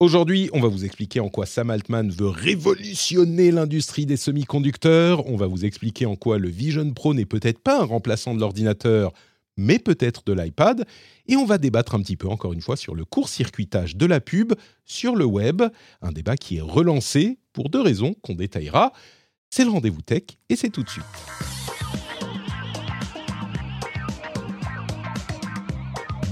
Aujourd'hui, on va vous expliquer en quoi Sam Altman veut révolutionner l'industrie des semi-conducteurs. On va vous expliquer en quoi le Vision Pro n'est peut-être pas un remplaçant de l'ordinateur, mais peut-être de l'iPad. Et on va débattre un petit peu, encore une fois, sur le court-circuitage de la pub sur le web. Un débat qui est relancé pour deux raisons qu'on détaillera. C'est le rendez-vous tech et c'est tout de suite.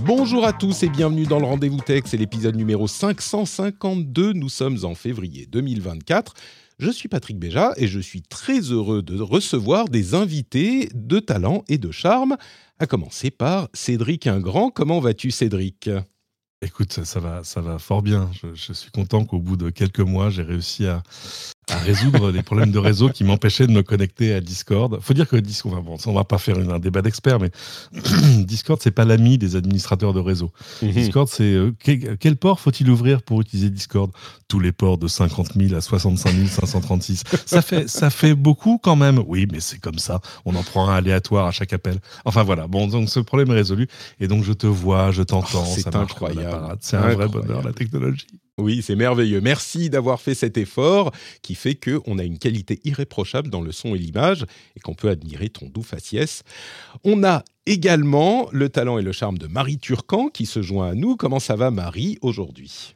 Bonjour à tous et bienvenue dans le Rendez-vous Tech, c'est l'épisode numéro 552, nous sommes en février 2024. Je suis Patrick Béja et je suis très heureux de recevoir des invités de talent et de charme, à commencer par Cédric Ingrand. Comment vas-tu Cédric? Écoute, ça, va, ça va fort bien. Je suis content qu'au bout de quelques mois, j'ai réussi à, à résoudre les problèmes de réseau qui m'empêchaient de me connecter à Discord. Faut dire que Discord, enfin bon, ça, on va pas faire une- un débat d'experts, mais Discord c'est pas l'ami des administrateurs de réseau. Discord c'est euh, quel, quel port faut-il ouvrir pour utiliser Discord? Tous les ports de 50 000 à 65 536. Ça fait ça fait beaucoup quand même. Oui, mais c'est comme ça. On en prend un aléatoire à chaque appel. Enfin voilà. Bon, donc ce problème est résolu et donc je te vois, je t'entends. Oh, c'est incroyable. C'est un vrai bonheur la technologie. Oui, c'est merveilleux. Merci d'avoir fait cet effort qui fait qu'on a une qualité irréprochable dans le son et l'image et qu'on peut admirer ton doux faciès. On a également le talent et le charme de Marie Turcan qui se joint à nous. Comment ça va Marie aujourd'hui?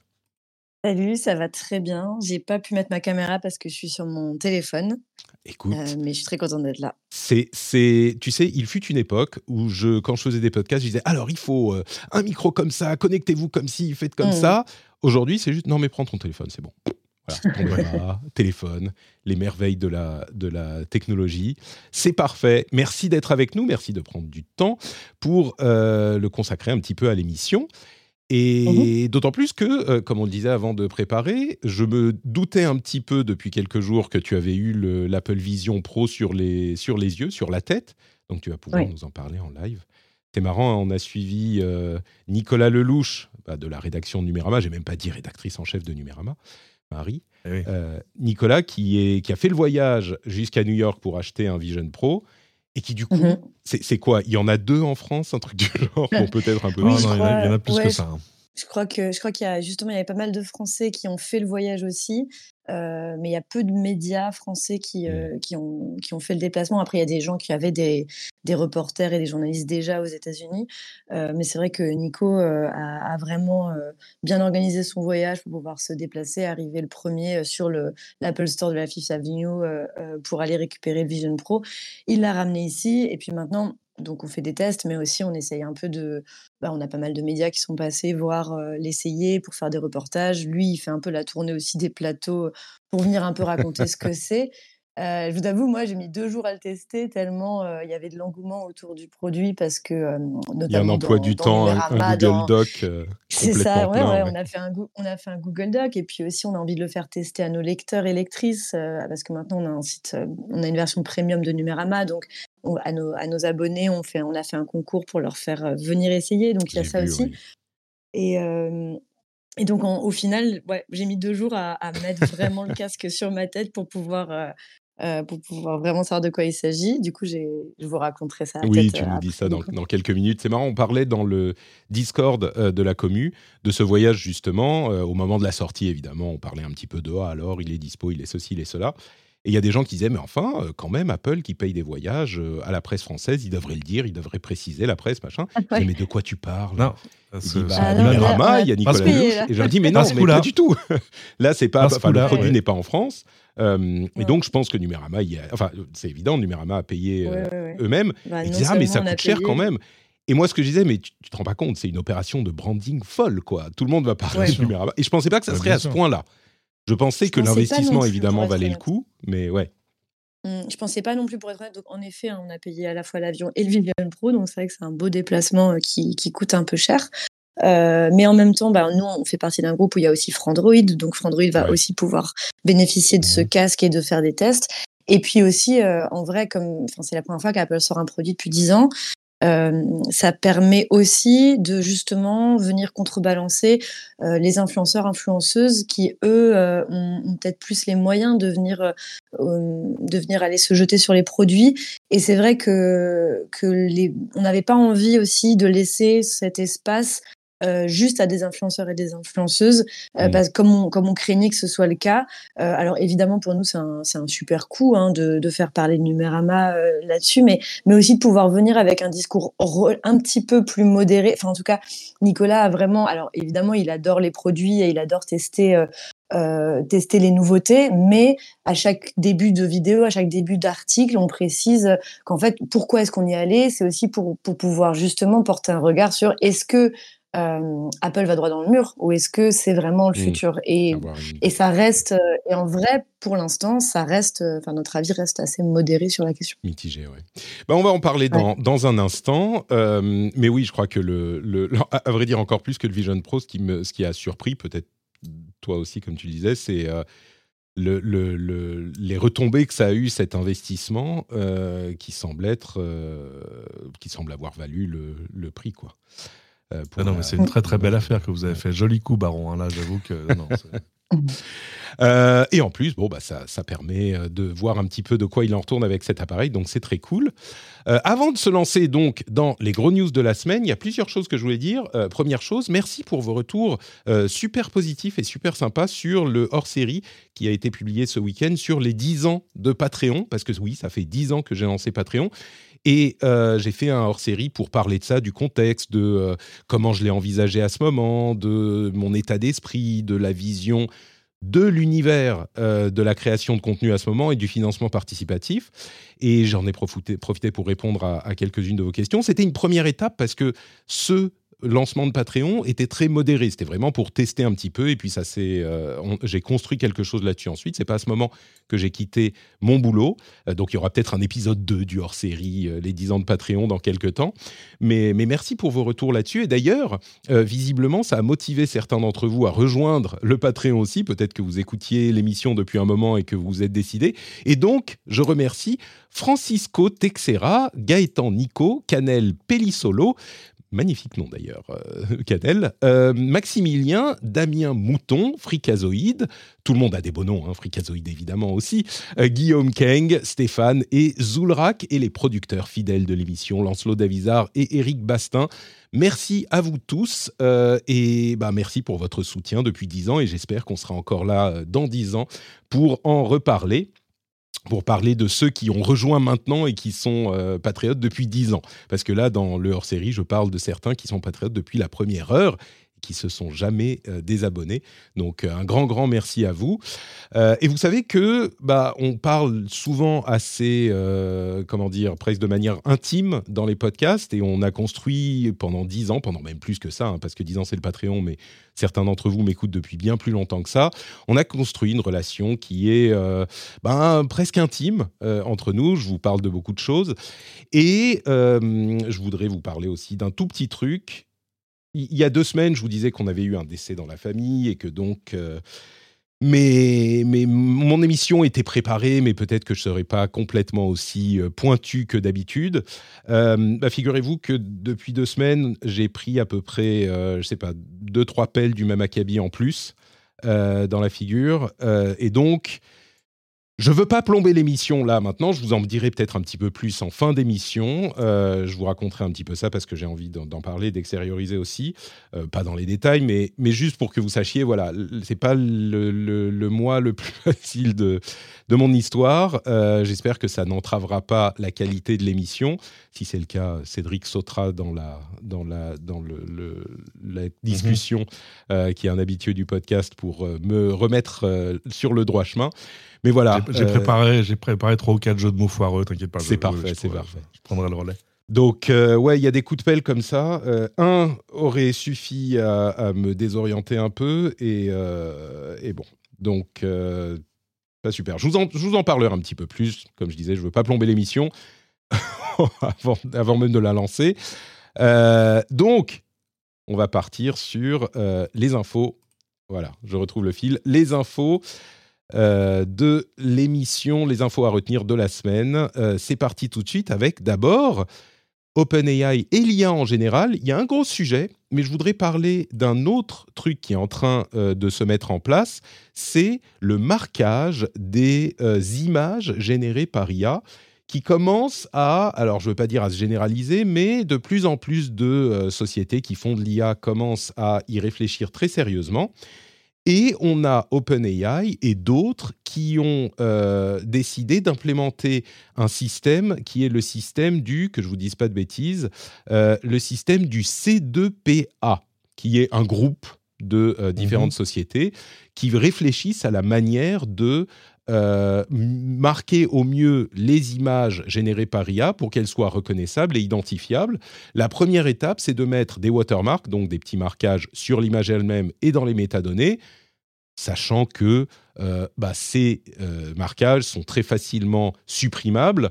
Salut, ça va très bien. J'ai pas pu mettre ma caméra parce que je suis sur mon téléphone, Écoute, euh, mais je suis très contente d'être là. c'est, c'est, tu sais, il fut une époque où je, quand je faisais des podcasts, je disais alors il faut euh, un micro comme ça, connectez-vous comme ci, faites comme Mhm. ça. Aujourd'hui, c'est juste non mais prends ton téléphone, c'est bon. Voilà, ton bras, téléphone, les merveilles de la, de la technologie. C'est parfait. Merci d'être avec nous. Merci de prendre du temps pour euh, le consacrer un petit peu à l'émission. Et d'autant plus que, euh, comme on le disait avant de préparer, je me doutais un petit peu depuis quelques jours que tu avais eu le- l'Apple Vision Pro sur les, sur les yeux, sur la tête. Donc tu vas pouvoir Oui. nous en parler en live. C'est marrant, hein, on a suivi euh, Nicolas Lelouch bah, de la rédaction de Numérama. J'ai même pas dit rédactrice en chef de Numérama, Marie. Eh oui. Euh, Nicolas qui, est, qui a fait le voyage jusqu'à New York pour acheter un Vision Pro et qui du coup, Mhm. c'est c'est quoi? Il y en a deux en France, un truc du genre, bon, peut-être un peu Oui, je non, il y en a- il y en a crois- plus ouais, que je- ça. hein. Je crois que je crois qu'il y a justement il y avait pas mal de Français qui ont fait le voyage aussi, euh, mais il y a peu de médias français qui, euh, qui ont qui ont fait le déplacement. Après, il y a des gens qui avaient des des reporters et des journalistes déjà aux États-Unis, euh, mais c'est vrai que Nico a, a vraiment bien organisé son voyage pour pouvoir se déplacer, arriver le premier sur le l'Apple Store de la Fifth Avenue pour aller récupérer le Vision Pro. Il l'a ramené ici et puis maintenant. Donc on fait des tests, mais aussi on essaye un peu de, bah, on a pas mal de médias qui sont passés voir euh, l'essayer pour faire des reportages. Lui, il fait un peu la tournée aussi des plateaux pour venir un peu raconter ce que c'est. Euh, je vous avoue, moi, j'ai mis deux jours à le tester tellement euh, il y avait de l'engouement autour du produit parce que euh, Il y a un emploi dans- du dans temps, un, Google dans- Doc euh, c'est ça, ouais, plein, ouais, ouais. On, a fait un, on a fait un Google Doc et puis aussi on a envie de le faire tester à nos lecteurs et lectrices euh, parce que maintenant on a un site, euh, on a une version premium de Numérama, donc on- à, nos, à nos abonnés on, fait, on a fait un concours pour leur faire euh, venir essayer, donc il y a ça vu, aussi. oui. Et, euh, et donc en- au final, ouais, j'ai mis deux jours à, à mettre vraiment le casque sur ma tête pour pouvoir, euh, euh, pour pouvoir vraiment savoir de quoi il s'agit. Du coup, je vous raconterai ça. Oui, tu euh, nous dis ça dans, quelques minutes. C'est marrant, on parlait dans le Discord euh, de la commu de ce voyage justement. au moment de la sortie, évidemment, on parlait un petit peu de ah, alors il est dispo, il est ceci, il est cela. Et il y a des gens qui disaient, mais enfin, euh, quand même, Apple qui paye des voyages euh, à la presse française, il devrait le dire, il devrait préciser la presse, machin. Ouais. disais, mais de quoi tu parles? Non, Il dit, bah, Ah Numérama, a il y a Nicolas. Lelouch. Et je leur dis, mais Pas non, ce mais pas du tout. Là, c'est pas, enfin, le produit ouais. n'est pas en France. Euh, Et donc, je pense que Numérama, il y a- enfin, c'est évident, Numérama a payé Ouais, ouais, ouais. eux-mêmes. Bah, Ils disaient, ah, mais ça coûte cher quand même. Et moi, ce que je disais, mais tu, tu te rends pas compte, c'est une opération de branding folle, quoi. Tout le monde va parler Ouais. du Numérama. Et je pensais pas que ça Ouais, serait à ce point-là. Je pensais Je que l'investissement, évidemment, valait le coup. Mais ouais. Mmh, je pensais pas non plus pour être honnête. Donc, en effet, hein, on a payé à la fois l'avion et le Vivian Pro. Donc, c'est vrai que c'est un beau déplacement euh, qui, qui coûte un peu cher. mais en même temps, bah, nous, on fait partie d'un groupe où il y a aussi Frandroid, donc Frandroid va aussi pouvoir bénéficier de ce casque et de faire des tests. Et puis aussi, en vrai, comme c'est la première fois qu'Apple sort un produit depuis 10 ans, euh, ça permet aussi de justement venir contrebalancer euh, les influenceurs, influenceuses qui, eux, euh, ont, peut-être plus les moyens de venir, de venir aller se jeter sur les produits. Et c'est vrai que, que les, on n'avait pas envie aussi de laisser cet espace euh, juste à des influenceurs et des influenceuses, euh, parce, comme, on, comme on craignait que ce soit le cas. Euh, alors évidemment, pour nous, c'est un, un, super coup hein, de, de, faire parler de Numérama là-dessus, mais, mais aussi de pouvoir venir avec un discours un petit peu plus modéré. Enfin, en tout cas, Nicolas a vraiment... Alors évidemment, il adore les produits et il adore tester... Euh, tester les nouveautés, mais à chaque début de vidéo, à chaque début d'article, on précise qu'en fait, pourquoi est-ce qu'on y allait C'est aussi pour, pour pouvoir justement porter un regard sur est-ce que euh, Apple va droit dans le mur ou est-ce que c'est vraiment le mmh. futur? Et, et ça reste, euh, et en vrai, pour l'instant, ça reste, euh, enfin, notre avis reste assez modéré sur la question. Mitigé, oui. Bah, on va en parler dans, dans un instant, mais oui, je crois que le, le, à vrai dire encore plus que le Vision Pro, ce qui, me, ce qui a surpris, peut-être toi aussi, comme tu disais, c'est le, le, les retombées que ça a eu cet investissement qui semble être, qui semble avoir valu le, le prix, quoi. Euh, ah non, mais c'est une très très belle affaire que vous avez fait. Joli coup, Baron. Hein, là, j'avoue que. Euh, et en plus, bon, bah, ça, ça, permet euh, de voir un petit peu de quoi il en retourne avec cet appareil, donc c'est très cool. avant de se lancer donc dans les gros news de la semaine, il y a plusieurs choses que je voulais dire. première chose, merci pour vos retours super positifs et super sympas sur le hors-série qui a été publié ce week-end sur les 10 ans de Patreon, parce que oui, ça fait 10 ans que j'ai lancé Patreon. Et euh, j'ai fait un hors-série pour parler de ça, du contexte, de euh, comment je l'ai envisagé à ce moment, de mon état d'esprit, de la vision de l'univers euh, de la création de contenu à ce moment et du financement participatif. Et j'en ai profité, pour répondre à quelques-unes de vos questions. C'était une première étape parce que ce lancement de Patreon était très modéré. C'était vraiment pour tester un petit peu. Et puis, ça c'est, euh, j'ai construit quelque chose là-dessus ensuite. C'est pas à ce moment que j'ai quitté mon boulot. Euh, donc, il y aura peut-être un épisode 2 du hors-série, euh, les 10 ans de Patreon, dans quelques temps. Mais, merci pour vos retours là-dessus. Et d'ailleurs, visiblement, ça a motivé certains d'entre vous à rejoindre le Patreon aussi. Peut-être que vous écoutiez l'émission depuis un moment et que vous vous êtes décidé. Et donc, je remercie Francisco Texera, Gaëtan Nico, Canel Pellissolo, magnifique nom d'ailleurs, euh, euh, Maximilien, Damien Mouton, Fricazoïde, tout le monde a des beaux noms, hein, Fricazoïde évidemment aussi, euh, Guillaume Keng, Stéphane et Zoulrak, et les producteurs fidèles de l'émission, Lancelot Davizard et Eric Bastin. Merci à vous tous euh, et bah, merci pour votre soutien depuis 10 ans. Et j'espère qu'on sera encore là dans 10 ans pour en reparler pour parler de ceux qui ont rejoint maintenant et qui sont euh, patriotes depuis 10 ans. Parce que là, dans le hors-série, je parle de certains qui sont patriotes depuis la première heure qui se sont jamais euh, désabonnés. Donc euh, un grand grand merci à vous. Euh, et vous savez que bah on parle souvent assez comment dire presque de manière intime dans les podcasts et on a construit pendant dix ans, pendant même plus que ça, hein, parce que dix ans c'est le Patreon, mais certains d'entre vous m'écoutent depuis bien plus longtemps que ça. On a construit une relation qui est ben, presque intime entre nous. Je vous parle de beaucoup de choses et je voudrais vous parler aussi d'un tout petit truc il y a deux semaines, je vous disais qu'on avait eu un décès dans la famille et que donc. Euh, mais, mais, mon émission était préparée, mais peut-être que je ne serais pas complètement aussi euh, pointu que d'habitude. Euh, bah, figurez-vous que depuis deux semaines, j'ai pris à peu près, je ne sais pas, deux, trois pelles du même acabit en plus dans la figure. et donc, je veux pas plomber l'émission là maintenant, je vous en dirai peut-être un petit peu plus en fin d'émission. Euh, je vous raconterai un petit peu ça parce que j'ai envie d'en parler, d'extérioriser aussi. Euh, pas dans les détails, mais, mais juste pour que vous sachiez, voilà, c'est pas le, le, mois le plus facile de, de mon histoire. Euh, j'espère que ça n'entravera pas la qualité de l'émission. Si c'est le cas, Cédric sautera dans la, dans la, dans le, la discussion, mhm. qui est un habitué du podcast, pour me remettre sur le droit chemin. Mais voilà. J'ai euh, préparé, j'ai préparé trois ou quatre jeux de mots foireux, t'inquiète pas. C'est parfait, c'est parfait. Je prendrai le relais. Donc, euh, ouais, il y a des coups de pelle comme ça. Euh, un aurait suffi à, me désorienter un peu, et, et bon. Donc, pas super. Je vous, en, je vous en parlerai un petit peu plus. Comme je disais, je veux pas plomber l'émission avant, avant, même de la lancer. donc, on va partir sur les infos. Voilà, je retrouve le fil. Les infos de l'émission, les infos à retenir de la semaine. C'est parti tout de suite avec d'abord OpenAI et l'IA en général, il y a un gros sujet, mais je voudrais parler d'un autre truc qui est en train euh, de se mettre en place, c'est le marquage des euh, images générées par IA qui commence à, alors je ne veux pas dire à se généraliser, mais de plus en plus de euh, sociétés qui font de l'IA commencent à y réfléchir très sérieusement. Et on a OpenAI et d'autres qui ont euh, décidé d'implémenter un système qui est le système du, que je vous dise pas de bêtises, euh, le système du C2PA, qui est un groupe de euh, différentes mhm. sociétés qui réfléchissent à la manière de marquer au mieux les images générées par IA pour qu'elles soient reconnaissables et identifiables. La première étape, c'est de mettre des watermarks, donc des petits marquages sur l'image elle-même et dans les métadonnées, sachant que euh, bah, ces euh, marquages sont très facilement supprimables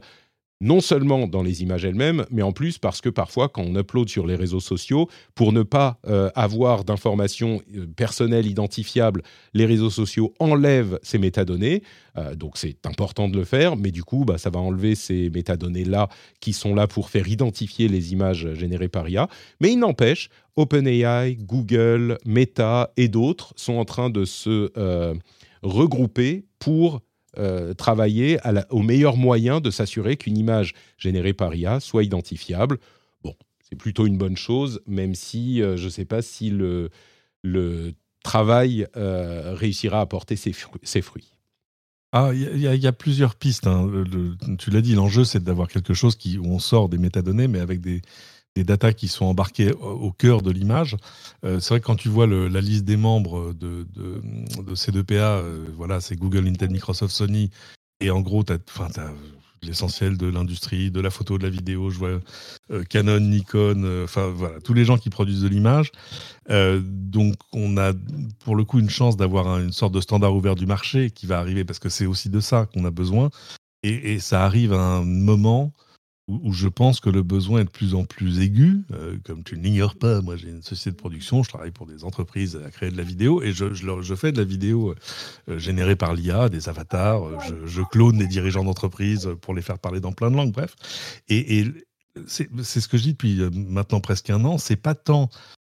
non seulement dans les images elles-mêmes, mais en plus parce que parfois, quand on upload sur les réseaux sociaux, pour ne pas euh, avoir d'informations euh, personnelles identifiables, les réseaux sociaux enlèvent ces métadonnées. Euh, donc c'est important de le faire, mais du coup, bah, ça va enlever ces métadonnées-là qui sont là pour faire identifier les images générées par IA. Mais il n'empêche, OpenAI, Google, Meta et d'autres sont en train de se regrouper pour euh, travailler au meilleur moyen de s'assurer qu'une image générée par IA soit identifiable. Bon, c'est plutôt une bonne chose, même si euh, je ne sais pas si le, travail euh, réussira à porter ses, fruits. Ah, il y, a plusieurs pistes. Hein. tu l'as dit, l'enjeu, c'est d'avoir quelque chose qui, où on sort des métadonnées, mais avec des, des datas qui sont embarquées au cœur de l'image. Euh, c'est vrai que quand tu vois la liste des membres de, de, ces deux PA, euh, voilà, c'est Google, Intel, Microsoft, Sony, et en gros, tu as, l'essentiel de l'industrie, de la photo, de la vidéo. Je vois euh, Canon, Nikon, enfin voilà, tous les gens qui produisent de l'image. donc on a pour le coup une chance d'avoir une sorte de standard ouvert du marché qui va arriver parce que c'est aussi de ça qu'on a besoin. Et, ça arrive à un moment où, je pense que le besoin est de plus en plus aigu. Euh, comme tu ne l'ignores pas, moi j'ai une société de production, je travaille pour des entreprises à créer de la vidéo et je, je, fais de la vidéo euh, générée par l'IA, des avatars, je, je, clone des dirigeants d'entreprise pour les faire parler dans plein de langues, bref. Et, et c'est ce que je dis depuis euh, maintenant presque un an, c'est pas tant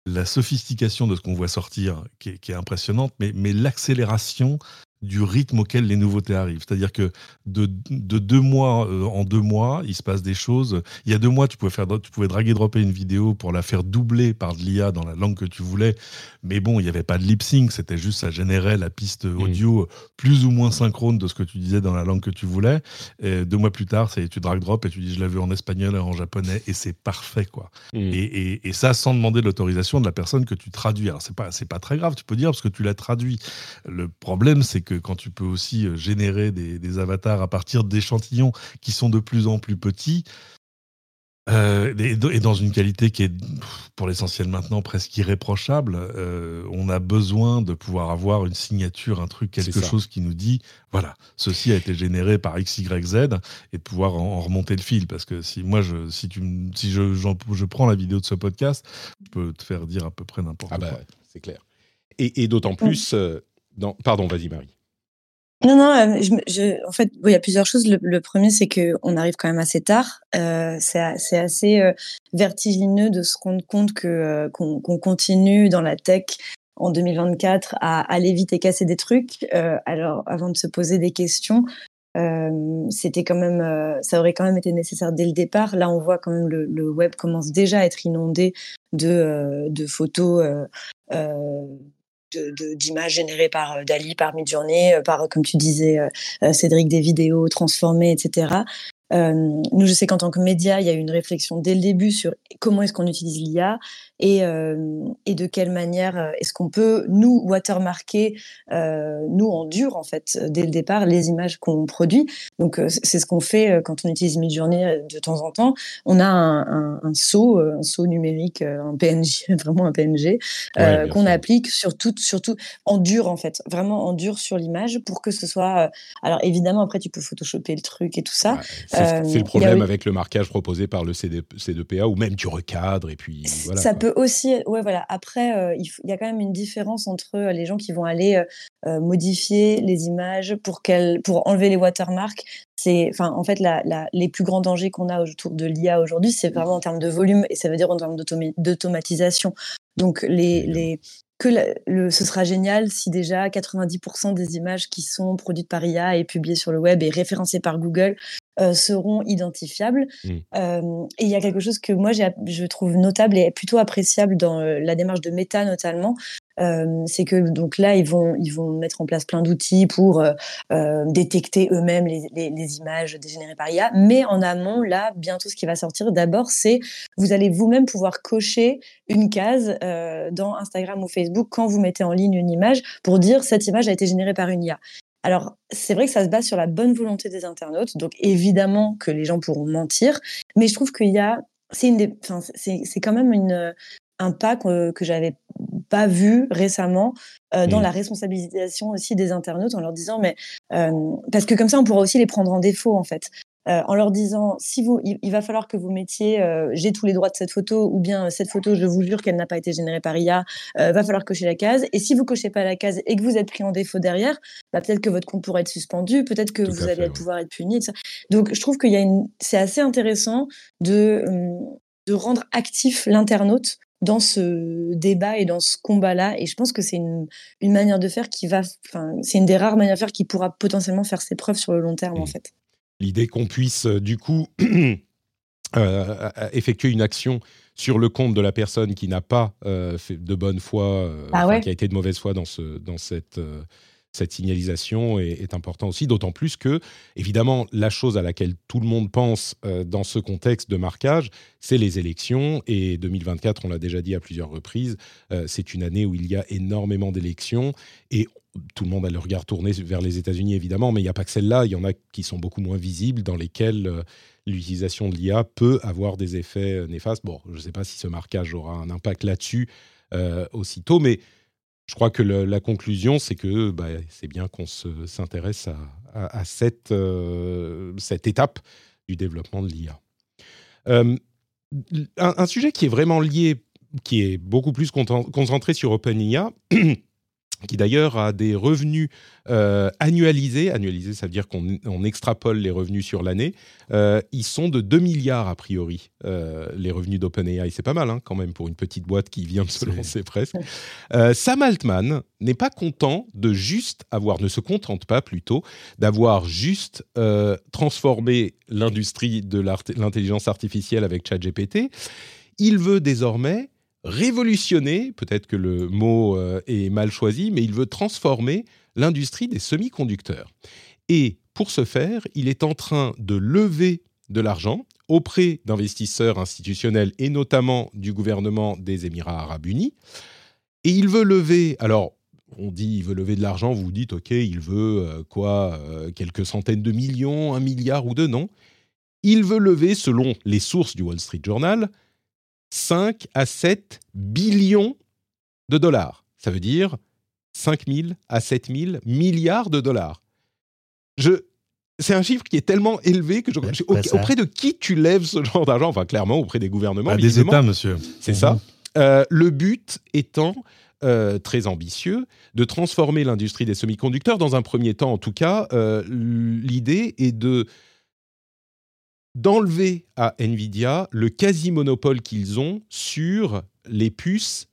la sophistication de ce qu'on voit sortir qui est, qui est impressionnante, mais, mais l'accélération du rythme auquel les nouveautés arrivent. C'est-à-dire que de, deux mois euh, en deux mois, il se passe des choses. Il y a deux mois, tu pouvais, faire, tu pouvais drag et dropper une vidéo pour la faire doubler par de l'IA dans la langue que tu voulais. Mais bon, il n'y avait pas de lip sync, c'était juste, ça générait la piste mmh. audio plus ou moins synchrone de ce que tu disais dans la langue que tu voulais. Et deux mois plus tard, c'est tu drag drop et tu dis je l'ai vu en espagnol et en japonais et c'est parfait quoi. Mmh. Et, et, ça sans demander l'autorisation de la personne que tu traduis. Alors c'est pas c'est pas très grave, tu peux dire parce que tu l'as traduit. Le problème c'est que quand tu peux aussi euh, générer des, avatars à partir d'échantillons qui sont de plus en plus petits, euh, et, dans une qualité qui est, pour l'essentiel maintenant, presque irréprochable, euh, on a besoin de pouvoir avoir une signature, un truc, quelque chose qui nous dit, voilà, ceci a été généré par X, Y, Z, et de pouvoir en, remonter le fil. Parce que si moi, je, si, tu, si je, je prends la vidéo de ce podcast, je peux te faire dire à peu près n'importe ah bah, quoi. C'est clair. Et, d'autant plus, dans... pardon, vas-y Marie. Non, non, euh, je, en fait, il y a plusieurs choses. Le, premier, c'est qu'on arrive quand même assez tard. Euh, c'est assez euh, vertigineux de se rendre compte que qu'on continue dans la tech en 2024 à aller vite et casser des trucs. alors, avant de se poser des questions, c'était quand même, ça aurait quand même été nécessaire dès le départ. Là, on voit quand même le, le web commence déjà à être inondé de, de photos d'images générées par euh, Dali, par Midjourney, euh, par, comme tu disais, euh, Cédric, des vidéos transformées, etc. Nous, je sais qu'en tant que média, il y a eu une réflexion dès le début sur comment est-ce qu'on utilise l'IA et, euh, et de quelle manière euh, est-ce qu'on peut, nous, watermarker, euh, nous, en dur, en fait, dès le départ, les images qu'on produit? Donc, c'est ce qu'on fait quand on utilise Midjourney de temps en temps. On a un, un, un saut, un saut numérique, un PNG, vraiment un PNG, qu'on applique sur tout, surtout en dur, en fait, vraiment en dur sur l'image pour que ce soit. alors, évidemment, après, tu peux photoshopper le truc et tout ça. C'est le problème avec le marquage proposé par le C2PA ou même du recadre et puis voilà. Ça peut peut aussi, ouais, voilà. Après, il, y a quand même une différence entre les gens qui vont aller modifier les images pour qu'elles, pour enlever les watermarks. C'est, enfin, en fait, la, les plus grands dangers qu'on a autour de l'IA aujourd'hui, c'est vraiment en termes de volume et ça veut dire en termes d'automatisation. Donc, les, les, que le, ce sera génial si déjà 90% des images qui sont produites par IA et publiées sur le web et référencées par Google euh, seront identifiables. Mmh. Euh, et il y a quelque chose que moi je trouve notable et plutôt appréciable dans euh, la démarche de Meta notamment, euh, c'est que donc là, ils vont, ils vont mettre en place plein d'outils pour euh, euh, détecter eux-mêmes les, les, les, images dégénérées par IA. Mais en amont, là, bientôt, ce qui va sortir d'abord, c'est vous allez vous-même pouvoir cocher une case dans Instagram ou Facebook quand vous mettez en ligne une image pour dire cette image a été générée par une IA. Alors, c'est vrai que ça se base sur la bonne volonté des internautes, donc évidemment que les gens pourront mentir, mais je trouve qu'il y a, c'est une, c'est quand même une, un pas que, que j'avais pas vu récemment euh, dans mmh. la responsabilisation aussi des internautes en leur disant mais euh, parce que comme ça on pourra aussi les prendre en défaut en fait euh, en leur disant si vous il, va falloir que vous mettiez j'ai tous les droits de cette photo ou bien cette photo je vous jure qu'elle n'a pas été générée par IA va falloir cocher la case et si vous cochez pas la case et que vous êtes pris en défaut derrière bah, peut-être que votre compte pourrait être suspendu peut-être que vous allez pouvoir être puni donc je trouve qu'il y a une c'est assez intéressant de de rendre actif l'internaute dans ce débat et dans ce combat-là. Et je pense que c'est une, une, manière de faire qui va, enfin, c'est une des rares manières de faire qui pourra potentiellement faire ses preuves sur le long terme, en mmh. fait. L'idée qu'on puisse, euh, du coup, euh, effectuer une action sur le compte de la personne qui n'a pas euh, fait de bonne foi, ah qui a été de mauvaise foi dans, ce, dans cette cette signalisation est, est important aussi, d'autant plus que, évidemment, la chose à laquelle tout le monde pense euh, dans ce contexte de marquage, c'est les élections. Et 2024, on l'a déjà dit à plusieurs reprises, euh, c'est une année où il y a énormément d'élections. Et tout le monde a le regard tourné vers les États-Unis, évidemment, mais il n'y a pas que celle-là. Il y en a qui sont beaucoup moins visibles, dans lesquelles euh, l'utilisation de l'IA peut avoir des effets néfastes. Bon, je ne sais pas si ce marquage aura un impact là-dessus aussitôt, mais je crois que la conclusion, c'est que bah, c'est bien qu'on s'intéresse à, cette, euh, étape du développement de l'IA. Euh, un, sujet qui est vraiment lié, qui est beaucoup plus concentré sur OpenIA, qui d'ailleurs a des revenus euh, annualisés. Annualisés, ça veut dire qu'on extrapole les revenus sur l'année. Euh, ils sont de 2 milliards a priori, euh, les revenus d'OpenAI. C'est pas mal hein, quand même pour une petite boîte qui vient de se lancer presque. Sam Altman n'est pas content de juste avoir, ne se contente pas plutôt, d'avoir juste transformé l'industrie de l'intelligence artificielle avec ChatGPT. Il veut désormais révolutionner, peut-être que le mot euh, est mal choisi, mais il veut transformer l'industrie des semi-conducteurs. Et pour ce faire, il est en train de lever de l'argent auprès d'investisseurs institutionnels et notamment du gouvernement des Émirats arabes unis. Et il veut lever, alors on dit il veut lever de l'argent, vous vous dites ok, il veut euh, quoi, euh, quelques centaines de millions, un milliard ou deux, non. Il veut lever, selon les sources du Wall Street Journal, 5 à 7 billions de dollars. Ça veut dire 5 000 à 7 000 milliards de dollars. Je, c'est un chiffre qui est tellement élevé que je, auprès de qui tu lèves ce genre d'argent? Enfin, clairement, auprès des gouvernements. des États, monsieur. C'est ça. Mhm. Euh, le but étant euh, très ambitieux de transformer l'industrie des semi-conducteurs. Dans un premier temps, en tout cas, euh, l'idée est de d'enlever à Nvidia le quasi-monopole qu'ils ont sur les puces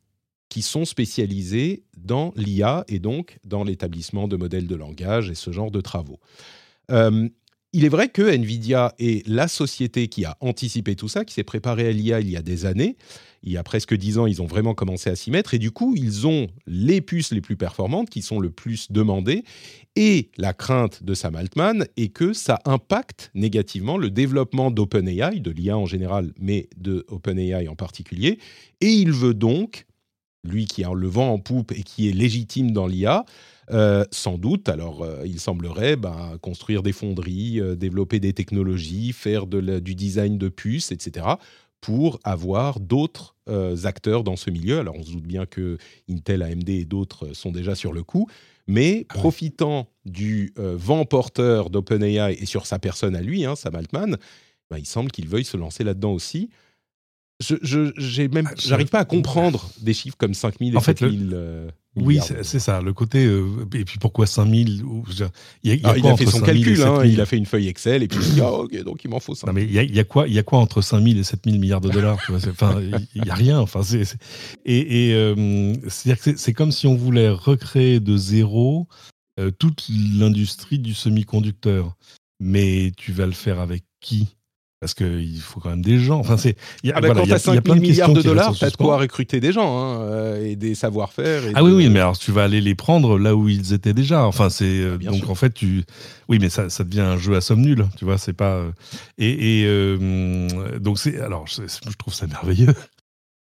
qui sont spécialisées dans l'IA et donc dans l'établissement de modèles de langage et ce genre de travaux. Euh, il est vrai que Nvidia est la société qui a anticipé tout ça, qui s'est préparée à l'IA il y a des années. Il y a presque dix ans, ils ont vraiment commencé à s'y mettre et du coup, ils ont les puces les plus performantes qui sont le plus demandées. Et la crainte de Sam Altman est que ça impacte négativement le développement d'OpenAI, de l'IA en général, mais de OpenAI en particulier. Et il veut donc, lui qui a le vent en poupe et qui est légitime dans l'IA, euh, sans doute, alors euh, il semblerait ben, construire des fonderies, euh, développer des technologies, faire du design de puces, etc., pour avoir d'autres acteurs dans ce milieu. Alors on se doute bien que Intel, AMD et d'autres sont déjà sur le coup, mais ah profitant du vent porteur d'OpenAI et sur sa personne à lui, hein, Sam Altman, ben, il semble qu'il veuille se lancer là-dedans aussi. je, j'ai même, ah, j'arrive pas à comprendre des chiffres comme 5000 et en fait, 7000. Euh, oui, c'est ça, le côté. Euh, et puis pourquoi 5000 Il, y a, il a fait son calcul, hein, il a fait une feuille Excel et puis il dit ah, ok, donc il m'en faut ça. Non, mais il y, a, il y, a quoi, il y a quoi entre 5000 et 7000 milliards de dollars Enfin, il n'y a rien. Enfin, c'est, et, et euh, c'est-à-dire que c'est comme si on voulait recréer de zéro toute l'industrie du semi-conducteur. Mais tu vas le faire avec qui? Parce qu'il faut quand même des gens. Enfin, c'est. Ah bah, quand tu as 5 000 milliards de dollars, tu as de quoi recruter des gens hein, euh, et des savoir-faire. Ah oui, oui, mais alors tu vas aller les prendre là où ils étaient déjà. Enfin, c'est euh, donc en fait tu. Oui, mais ça, ça, devient un jeu à somme nulle. Tu vois, c'est pas. Euh, et, donc c'est. Alors, je, je, trouve ça merveilleux.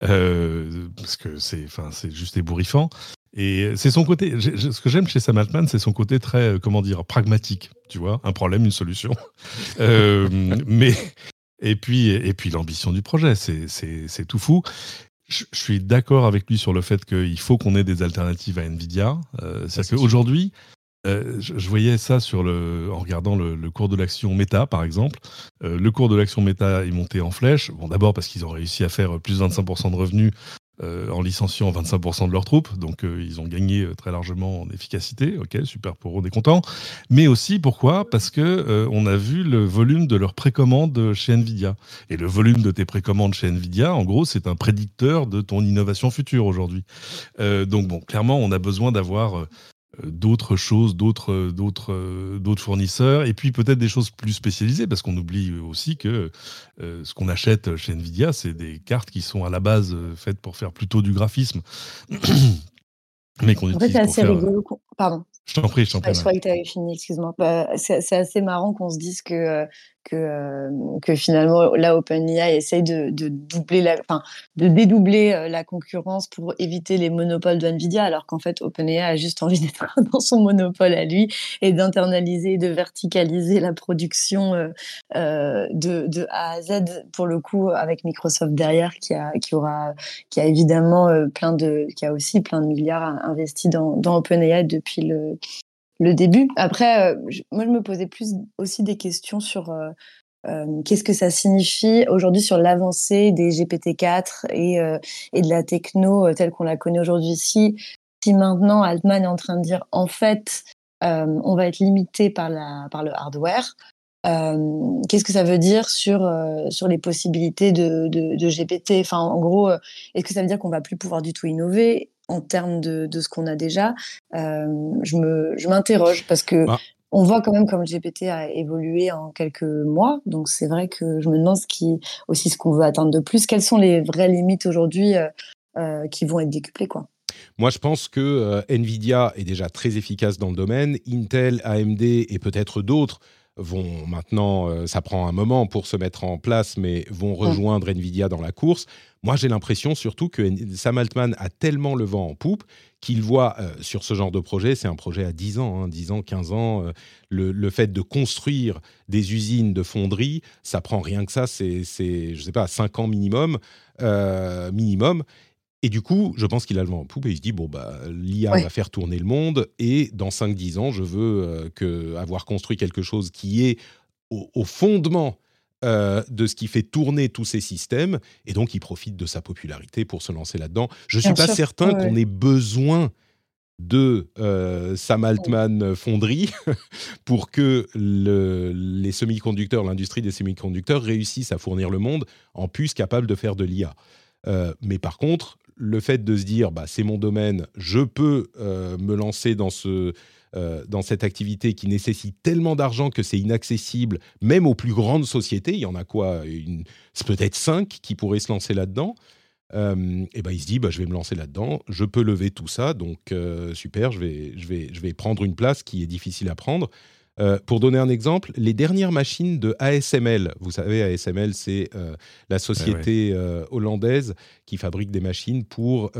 parce que c'est, enfin, c'est juste ébouriffant. Et c'est son côté. Ce que j'aime chez Sam Altman, c'est son côté très, euh, comment dire, pragmatique. Tu vois, un problème, une solution. euh, mais et puis et puis l'ambition du projet, c'est tout fou. Je, suis d'accord avec lui sur le fait qu'il faut qu'on ait des alternatives à Nvidia. Euh, C'est-à-dire qu'aujourd'hui, euh, je, voyais ça sur le, en regardant le, le cours de l'action Meta, par exemple. Euh, le cours de l'action Meta est monté en flèche. Bon, d'abord parce qu'ils ont réussi à faire plus de 25% de revenus euh, en licenciant 25% de leurs troupes, donc euh, ils ont gagné euh, très largement en efficacité, ok, super pour eux, on est. Mais aussi pourquoi? Parce que on a vu le volume de leurs précommandes chez Nvidia. Et le volume de tes précommandes chez Nvidia, en gros, c'est un prédicteur de ton innovation future aujourd'hui. donc bon, clairement, on a besoin d'avoir euh, d'autres choses, d'autres, d'autres, euh, d'autres fournisseurs, et puis peut-être des choses plus spécialisées, parce qu'on oublie aussi que euh, ce qu'on achète chez Nvidia, c'est des cartes qui sont à la base faites pour faire plutôt du graphisme, mais qu'on en fait, c'est assez rigolo. Pardon. Je t'en prie, je t'en prie. je croyais que tu avais fini, excuse-moi. Bah, c'est assez marrant qu'on se dise que que, euh, que finalement, là, OpenAI essaye de, doubler la, enfin, de dédoubler euh, la concurrence pour éviter les monopoles de Nvidia, alors qu'en fait, OpenAI a juste envie d'être dans son monopole à lui et d'internaliser, de verticaliser la production euh, de, A à Z, pour le coup, avec Microsoft derrière, qui a, évidemment plein de, qui a aussi plein de milliards investis dans OpenAI depuis le, le début. Après, euh, moi, je me posais plus aussi des questions sur euh, euh, qu'est-ce que ça signifie aujourd'hui sur l'avancée des GPT-4 et, et de la techno telle qu'on la connaît aujourd'hui. Si, si maintenant Altman est en train de dire en fait, on va être limité par, la, par le hardware, qu'est-ce que ça veut dire sur, sur les possibilités de, de, de GPT Enfin, en gros, est-ce que ça veut dire qu'on va plus pouvoir du tout innover? En termes de, de ce qu'on a déjà, euh, je, me, je m'interroge parce que ah. on voit quand même comme GPT a évolué en quelques mois. Donc c'est vrai que je me demande ce qui, aussi ce qu'on veut atteindre de plus. Quelles sont les vraies limites aujourd'hui euh, euh, qui vont être décuplées quoi? Moi, je pense que Nvidia est déjà très efficace dans le domaine. Intel, AMD et peut-être d'autres vont maintenant, euh, ça prend un moment pour se mettre en place, mais vont rejoindre Nvidia dans la course. Moi, j'ai l'impression surtout que Sam Altman a tellement le vent en poupe qu'il voit euh, sur ce genre de projet, c'est un projet à 10 ans, 10 hein, ans, 15 ans, euh, le, fait de construire des usines de fonderie, ça prend rien que ça, c'est, je sais pas, 5 ans minimum, minimum. Et du coup, je pense qu'il a le vent en poupe et il se dit bon bah l'IA va faire tourner le monde et dans 5-10 ans, je veux euh, que avoir construit quelque chose qui est au, fondement euh, de ce qui fait tourner tous ces systèmes et donc il profite de sa popularité pour se lancer là-dedans. Je suis pas certain qu'on ait besoin de euh, Sam Altman fonderie pour que les semi-conducteurs, l'industrie des semi-conducteurs réussisse à fournir le monde en puces capables de faire de l'IA. mais par contre, le fait de se dire, bah, c'est mon domaine, je peux euh, me lancer dans, ce, euh, dans cette activité qui nécessite tellement d'argent que c'est inaccessible, même aux plus grandes sociétés. Il y en a quoi peut-être cinq qui pourraient se lancer là-dedans. Euh, et ben il se dit, bah, je vais me lancer là-dedans, je peux lever tout ça, donc super, je vais, je, vais, je vais prendre une place qui est difficile à prendre. Euh, pour donner un exemple, les dernières machines de ASML, vous savez, ASML, c'est euh, la société euh, hollandaise qui fabrique des machines pour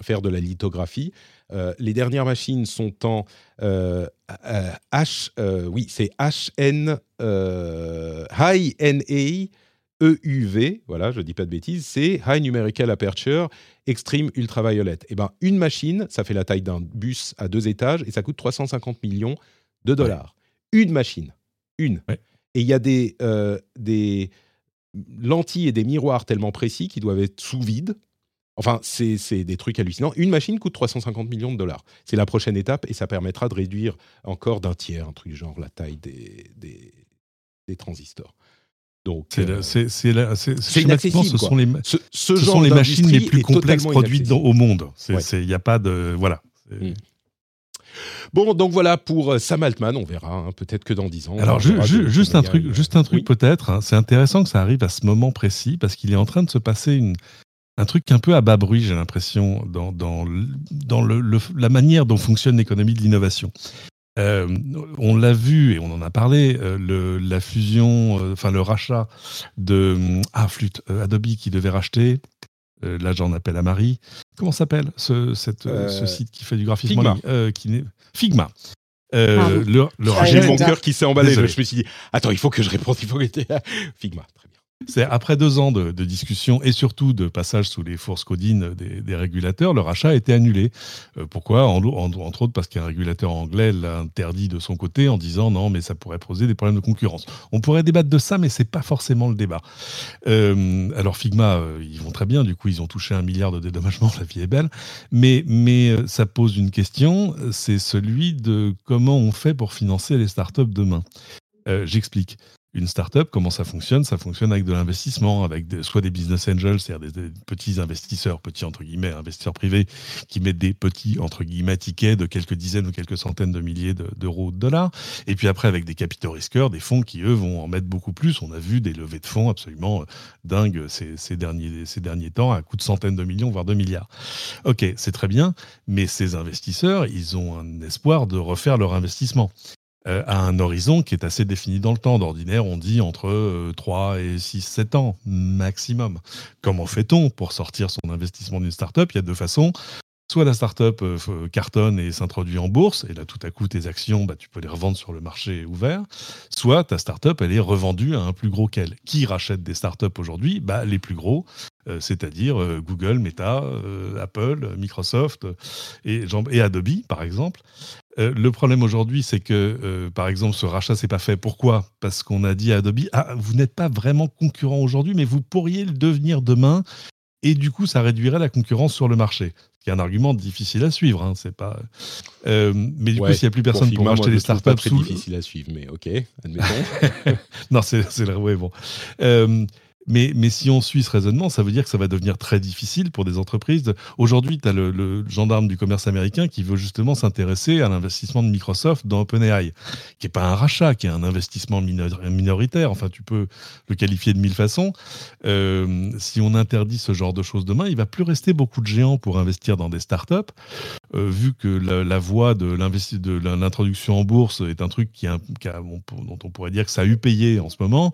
faire de la lithographie. les dernières machines sont en H, oui, c'est HN, High NA EUV, voilà, je ne dis pas de bêtises, c'est High Numerical Aperture Extreme Ultraviolet. Et eh ben, une machine, ça fait la taille d'un bus à deux étages et ça coûte 350 millions de dollars. Une machine. Une. Et il y a des, euh, des lentilles et des miroirs tellement précis qui doivent être sous vide. Enfin, c'est des trucs hallucinants. Une machine coûte 350 millions de dollars. C'est la prochaine étape et ça permettra de réduire encore d'un tiers, un truc genre la taille des, des, transistors. Donc, c'est inaccessible. Ce sont les, ce, sont les machines les plus complexes produites au monde. Il n'y a pas de voilà. Bon, donc voilà pour euh, Sam Altman, on verra, hein, peut-être que dans 10 ans. Alors, juste, un truc, juste un truc peut-être, hein. c'est intéressant que ça arrive à ce moment précis, parce qu'il est en train de se passer une, un truc un peu à bas bruit, j'ai l'impression, dans, dans, dans le, la manière dont fonctionne l'économie de l'innovation. Euh, on l'a vu et on en a parlé, euh, le, la fusion, enfin le rachat de ah, flûte, Adobe qui devait racheter là j'en appelle à Marie. Comment s'appelle ce, euh, ce site qui fait du graphisme Figma. Euh, qui Figma. le, le J'ai mon cœur qui s'est emballé. Je me suis dit, attends, il faut que je réponde. Il faut que Figma. C'est après deux ans de, de, discussion et surtout de passage sous les forces codines des, régulateurs, le rachat a été annulé. Euh, pourquoi? En, Entre autres parce qu'un régulateur anglais l'a interdit de son côté en disant non, mais ça pourrait poser des problèmes de concurrence. On pourrait débattre de ça, mais c'est pas forcément le débat. Euh, alors Figma, euh, ils vont très bien, du coup ils ont touché un milliard de dédommagements, la vie est belle, mais ça pose une question, c'est celui de comment on fait pour financer les startups demain. J'explique une startup, comment ça fonctionne? Ça fonctionne avec de l'investissement, avec soit des business angels, c'est-à-dire des, petits investisseurs, petits entre guillemets, investisseurs privés, qui mettent des petits entre guillemets tickets de quelques dizaines ou quelques centaines de milliers d'euros de, dollars. Et puis après, avec des capitaux risqueurs, des fonds qui, eux, vont en mettre beaucoup plus. On a vu des levées de fonds absolument euh, dingues ces, ces, derniers, ces derniers temps, à coût de centaines de millions, voire de milliards. Ok, c'est très bien, mais ces investisseurs, ils ont un espoir de refaire leur investissement. Euh, à un horizon qui est assez défini dans le temps. D'ordinaire, on dit entre 3 euh, et 6, 7 ans maximum. Comment fait-on pour sortir son investissement d'une startup? Il y a deux façons. Soit la startup euh, cartonne et s'introduit en bourse, et là tout à coup tes actions, bah, tu peux les revendre sur le marché ouvert. Soit ta startup, elle est revendue à un plus gros qu'elle. Qui rachète des startups aujourd'hui? Bah, Les plus gros, c'est-à-dire Google, Meta, Apple, Microsoft et, et, Adobe par exemple. Euh, le problème aujourd'hui, c'est que, euh, par exemple, ce rachat, c'est pas fait. Pourquoi? Parce qu'on a dit à Adobe, ah, vous n'êtes pas vraiment concurrent aujourd'hui, mais vous pourriez le devenir demain. Et du coup, ça réduirait la concurrence sur le marché. Ce qui est un argument difficile à suivre. Hein, c'est pas. Euh, mais du coup, s'il n'y a plus personne pour, acheter les startups, c'est très difficile à suivre. Mais ok, admettons. non, c'est le ouais, bon. Mais, mais, si on suit ce raisonnement, ça veut dire que ça va devenir très difficile pour des entreprises. Aujourd'hui, tu as le, gendarme du commerce américain qui veut justement s'intéresser à l'investissement de Microsoft dans OpenAI, qui n'est pas un rachat, qui est un investissement minoritaire. Enfin, tu peux le qualifier de mille façons. Euh, si on interdit ce genre de choses demain, il va plus rester beaucoup de géants pour investir dans des startups. Euh, vu que la, voie de l'introduction en bourse est un truc qui, dont on pourrait dire que ça a eu payé en ce moment,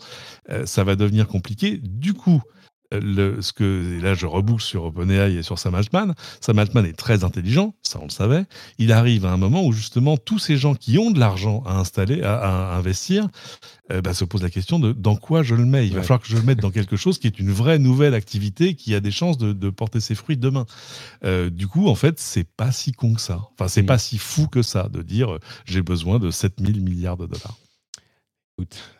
euh, ça va devenir compliqué. Du coup, le, ce que, et là je reboucle sur OpenAI et sur Sam Altman, Sam Altman est très intelligent, ça on le savait. Il arrive à un moment où justement tous ces gens qui ont de l'argent à installer, à, investir, euh, bah, se posent la question de dans quoi je le mets. Il va falloir que je le mette dans quelque chose qui est une vraie nouvelle activité qui a des chances de, porter ses fruits demain. Euh, du coup, en fait, c'est pas si con que ça. Enfin, c'est mm. pas si fou que ça de dire euh, j'ai besoin de 7000 milliards de dollars.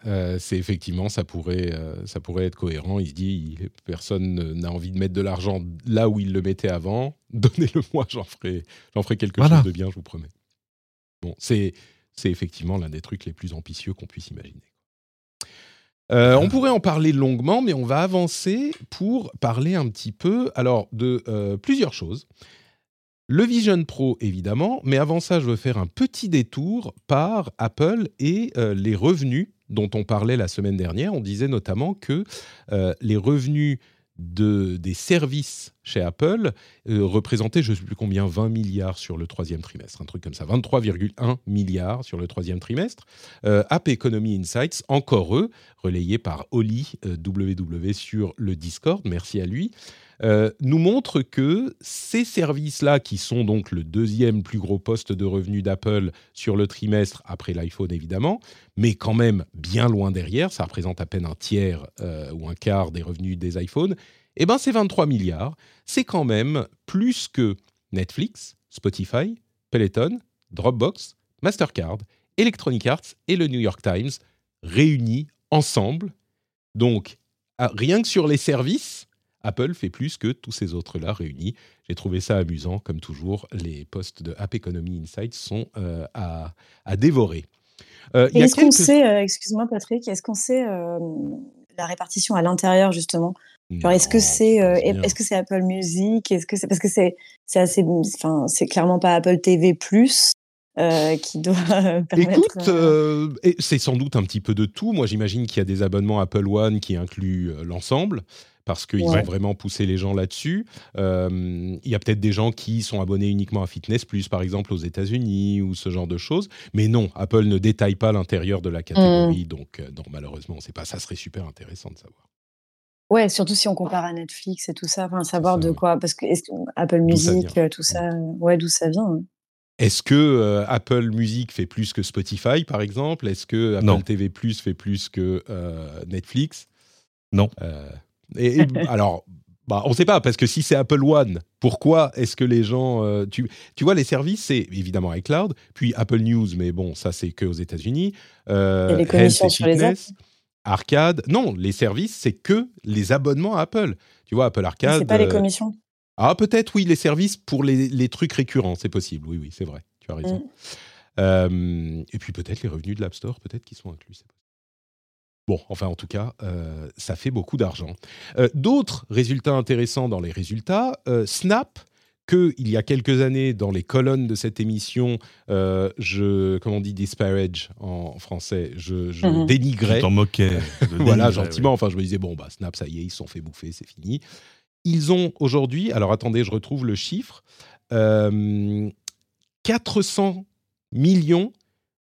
Euh, c'est effectivement, ça pourrait, euh, ça pourrait être cohérent. Il se dit, personne n'a envie de mettre de l'argent là où il le mettait avant. Donnez-le-moi, j'en ferai, j'en ferai quelque chose de bien, je vous promets. Bon, c'est, c'est effectivement l'un des trucs les plus ambitieux qu'on puisse imaginer. Euh, on pourrait en parler longuement, mais on va avancer pour parler un petit peu alors de plusieurs choses. Le Vision Pro, évidemment, mais avant ça, je veux faire un petit détour par Apple et euh, les revenus dont on parlait la semaine dernière. On disait notamment que euh, les revenus de, des services chez Apple euh, représentaient, je ne sais plus combien, 20 milliards sur le troisième trimestre, un truc comme ça, 23,1 milliards sur le troisième trimestre. App Economy Insights, encore eux, relayé par Oli WW sur le Discord, merci à lui, euh, nous montre que ces services-là, qui sont donc le deuxième plus gros poste de revenus d'Apple sur le trimestre, après l'iPhone évidemment, mais quand même bien loin derrière, ça représente à peine un tiers euh, ou un quart des revenus des iPhones, eh ben c'est 23 milliards. C'est quand même plus que Netflix, Spotify, Peloton, Dropbox, Mastercard, Electronic Arts et le New York Times réunis ensemble. Donc ah, rien que sur les services, Apple fait plus que tous ces autres-là réunis. J'ai trouvé ça amusant, comme toujours. Les posts de App Economy Insights sont euh, à, dévorer. Euh, est-ce qu'on sait, euh, excuse-moi Patrick, est-ce qu'on sait la répartition à l'intérieur justement? Est-ce que c'est est-ce que c'est Apple Music? Est-ce que c'est parce que c'est c'est assez enfin c'est clairement pas Apple TV plus qui doit permettre. Écoute, c'est sans doute un petit peu de tout. Moi, j'imagine qu'il y a des abonnements Apple One qui incluent l'ensemble parce qu'ils ont vraiment poussé les gens là-dessus. Euh, il y a peut-être des gens qui sont abonnés uniquement à Fitness Plus, par exemple, aux États-Unis ou ce genre de choses. Mais non, Apple ne détaille pas l'intérieur de la catégorie. Mm. Donc, euh, non, malheureusement, c'est pas. Ça serait super intéressant de savoir. Ouais, surtout si on compare à Netflix et tout ça, enfin, savoir de quoi, parce que Apple Music, euh, tout ça, ouais, d'où ça vient. Est-ce que Apple Music fait plus que Spotify, par exemple? Est-ce que Apple TV Plus fait plus que Netflix? Non. Et, alors, bah, on ne sait pas, parce que si c'est Apple One, pourquoi est-ce que les gens. Euh, tu, tu, vois, les services, c'est évidemment iCloud, puis Apple News, mais bon, ça, c'est que aux États-Unis. Euh, les commissions sur les apps? Arcade. Non, les services, c'est que les abonnements à Apple. Tu vois, Apple Arcade. C'est pas les euh, commissions? Ah, peut-être, oui, les services pour les, les trucs récurrents, c'est possible. Oui, oui, c'est vrai. Tu as raison. Mm. Euh, et puis peut-être les revenus de l'App Store, peut-être qui sont inclus. Bon, enfin en tout cas, euh, ça fait beaucoup d'argent. Euh, d'autres résultats intéressants dans les résultats, euh, Snap, que il y a quelques années dans les colonnes de cette émission, je, comment on dit disparage en français, je, je mhm. dénigrais. Tu t'en moquais. voilà, gentiment. Enfin, je me disais bon bah Snap, ça y est, ils se sont fait bouffer, c'est fini. Ils ont aujourd'hui, alors attendez, je retrouve le chiffre, 400 millions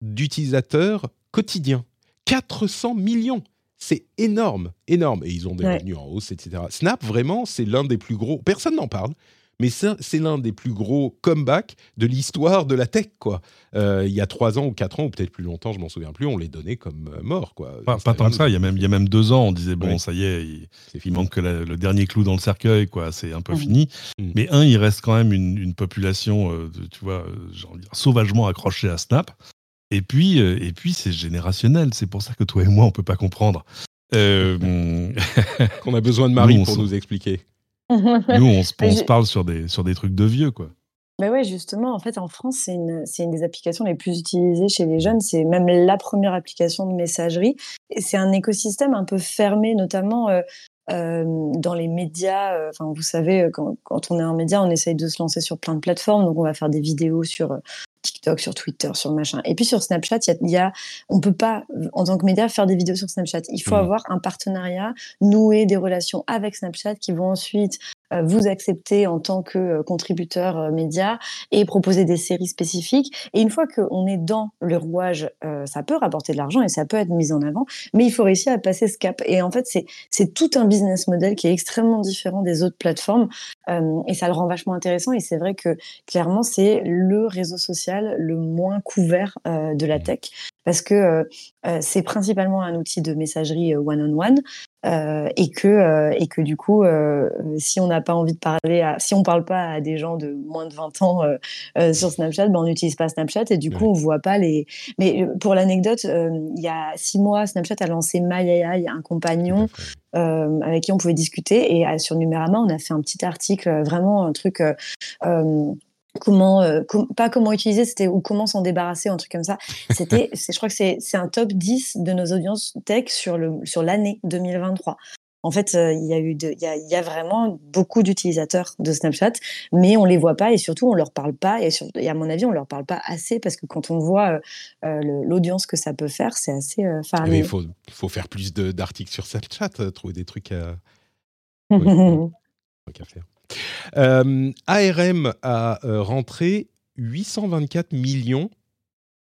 d'utilisateurs quotidiens 400 millions c'est énorme, énorme. Et ils ont des revenus en hausse, etc. Snap, vraiment, c'est l'un des plus gros. Personne n'en parle, mais c'est l'un des plus gros comebacks de l'histoire de la tech, quoi. Euh, il y a trois ans ou quatre ans, ou peut-être plus longtemps, je m'en souviens plus, on les donnait comme euh, morts, quoi. Pas, tant que ça. Il y a même, il y a même deux ans, on disait bon, ça y est, il, manque que le dernier clou dans le cercueil, quoi. C'est un peu mmh. fini. Mmh. Mais un, il reste quand même une, population, euh, tu vois, genre, sauvagement accrochée à Snap. Et puis, euh, et puis c'est générationnel. C'est pour ça que toi et moi, on peut pas comprendre. Euh, Qu'on a besoin de Marie pour nous expliquer. Nous, on, se, parle sur des, sur des trucs de vieux, quoi. Bah ouais, justement, en fait, en France, c'est une, une, des applications les plus utilisées chez les jeunes. C'est même la première application de messagerie. C'est un écosystème un peu fermé, notamment euh, dans les médias. Enfin, vous savez, quand, quand, on est un média, on essaye de se lancer sur plein de plateformes. Donc, on va faire des vidéos sur TikTok, sur Twitter, sur machin. Et puis sur Snapchat, il y, a, on peut pas, en tant que média, faire des vidéos sur Snapchat. Il faut mmh. avoir un partenariat, nouer des relations avec Snapchat qui vont ensuite vous accepter en tant que euh, contributeur euh, média et proposer des séries spécifiques. Et une fois qu'on est dans le rouage, ça peut rapporter de l'argent et ça peut être mis en avant, mais il faut réussir à passer ce cap. Et en fait, c'est tout un business model qui est extrêmement différent des autres plateformes et ça le rend vachement intéressant. Et c'est vrai que clairement, c'est le réseau social le moins couvert de la mmh. tech parce que c'est principalement un outil de messagerie one-on-one. Euh, et que euh, et que du coup euh, si on n'a pas envie de parler à, si on parle pas à des gens de moins de 20 ans sur Snapchat ben on n'utilise pas Snapchat et du coup on voit pas les mais pour l'anecdote il y a six mois Snapchat a lancé MyAI un compagnon avec qui on pouvait discuter et sur Numérama on a fait un petit article vraiment un truc comment euh, pas comment utiliser c'était ou comment s'en débarrasser un truc comme ça. C'était je crois que c'est un top 10 de nos audiences tech sur le sur l'année 2023 en fait, euh, il y a eu il y a, vraiment beaucoup d'utilisateurs de Snapchat, mais on les voit pas et surtout on leur parle pas et, à mon avis on leur parle pas assez parce que quand on voit euh, l'audience que ça peut faire, c'est assez euh, Il faut, faut, faire plus d'articles sur Snapchat, trouver des trucs à, faire. Euh, ARM a euh, rentré 824 millions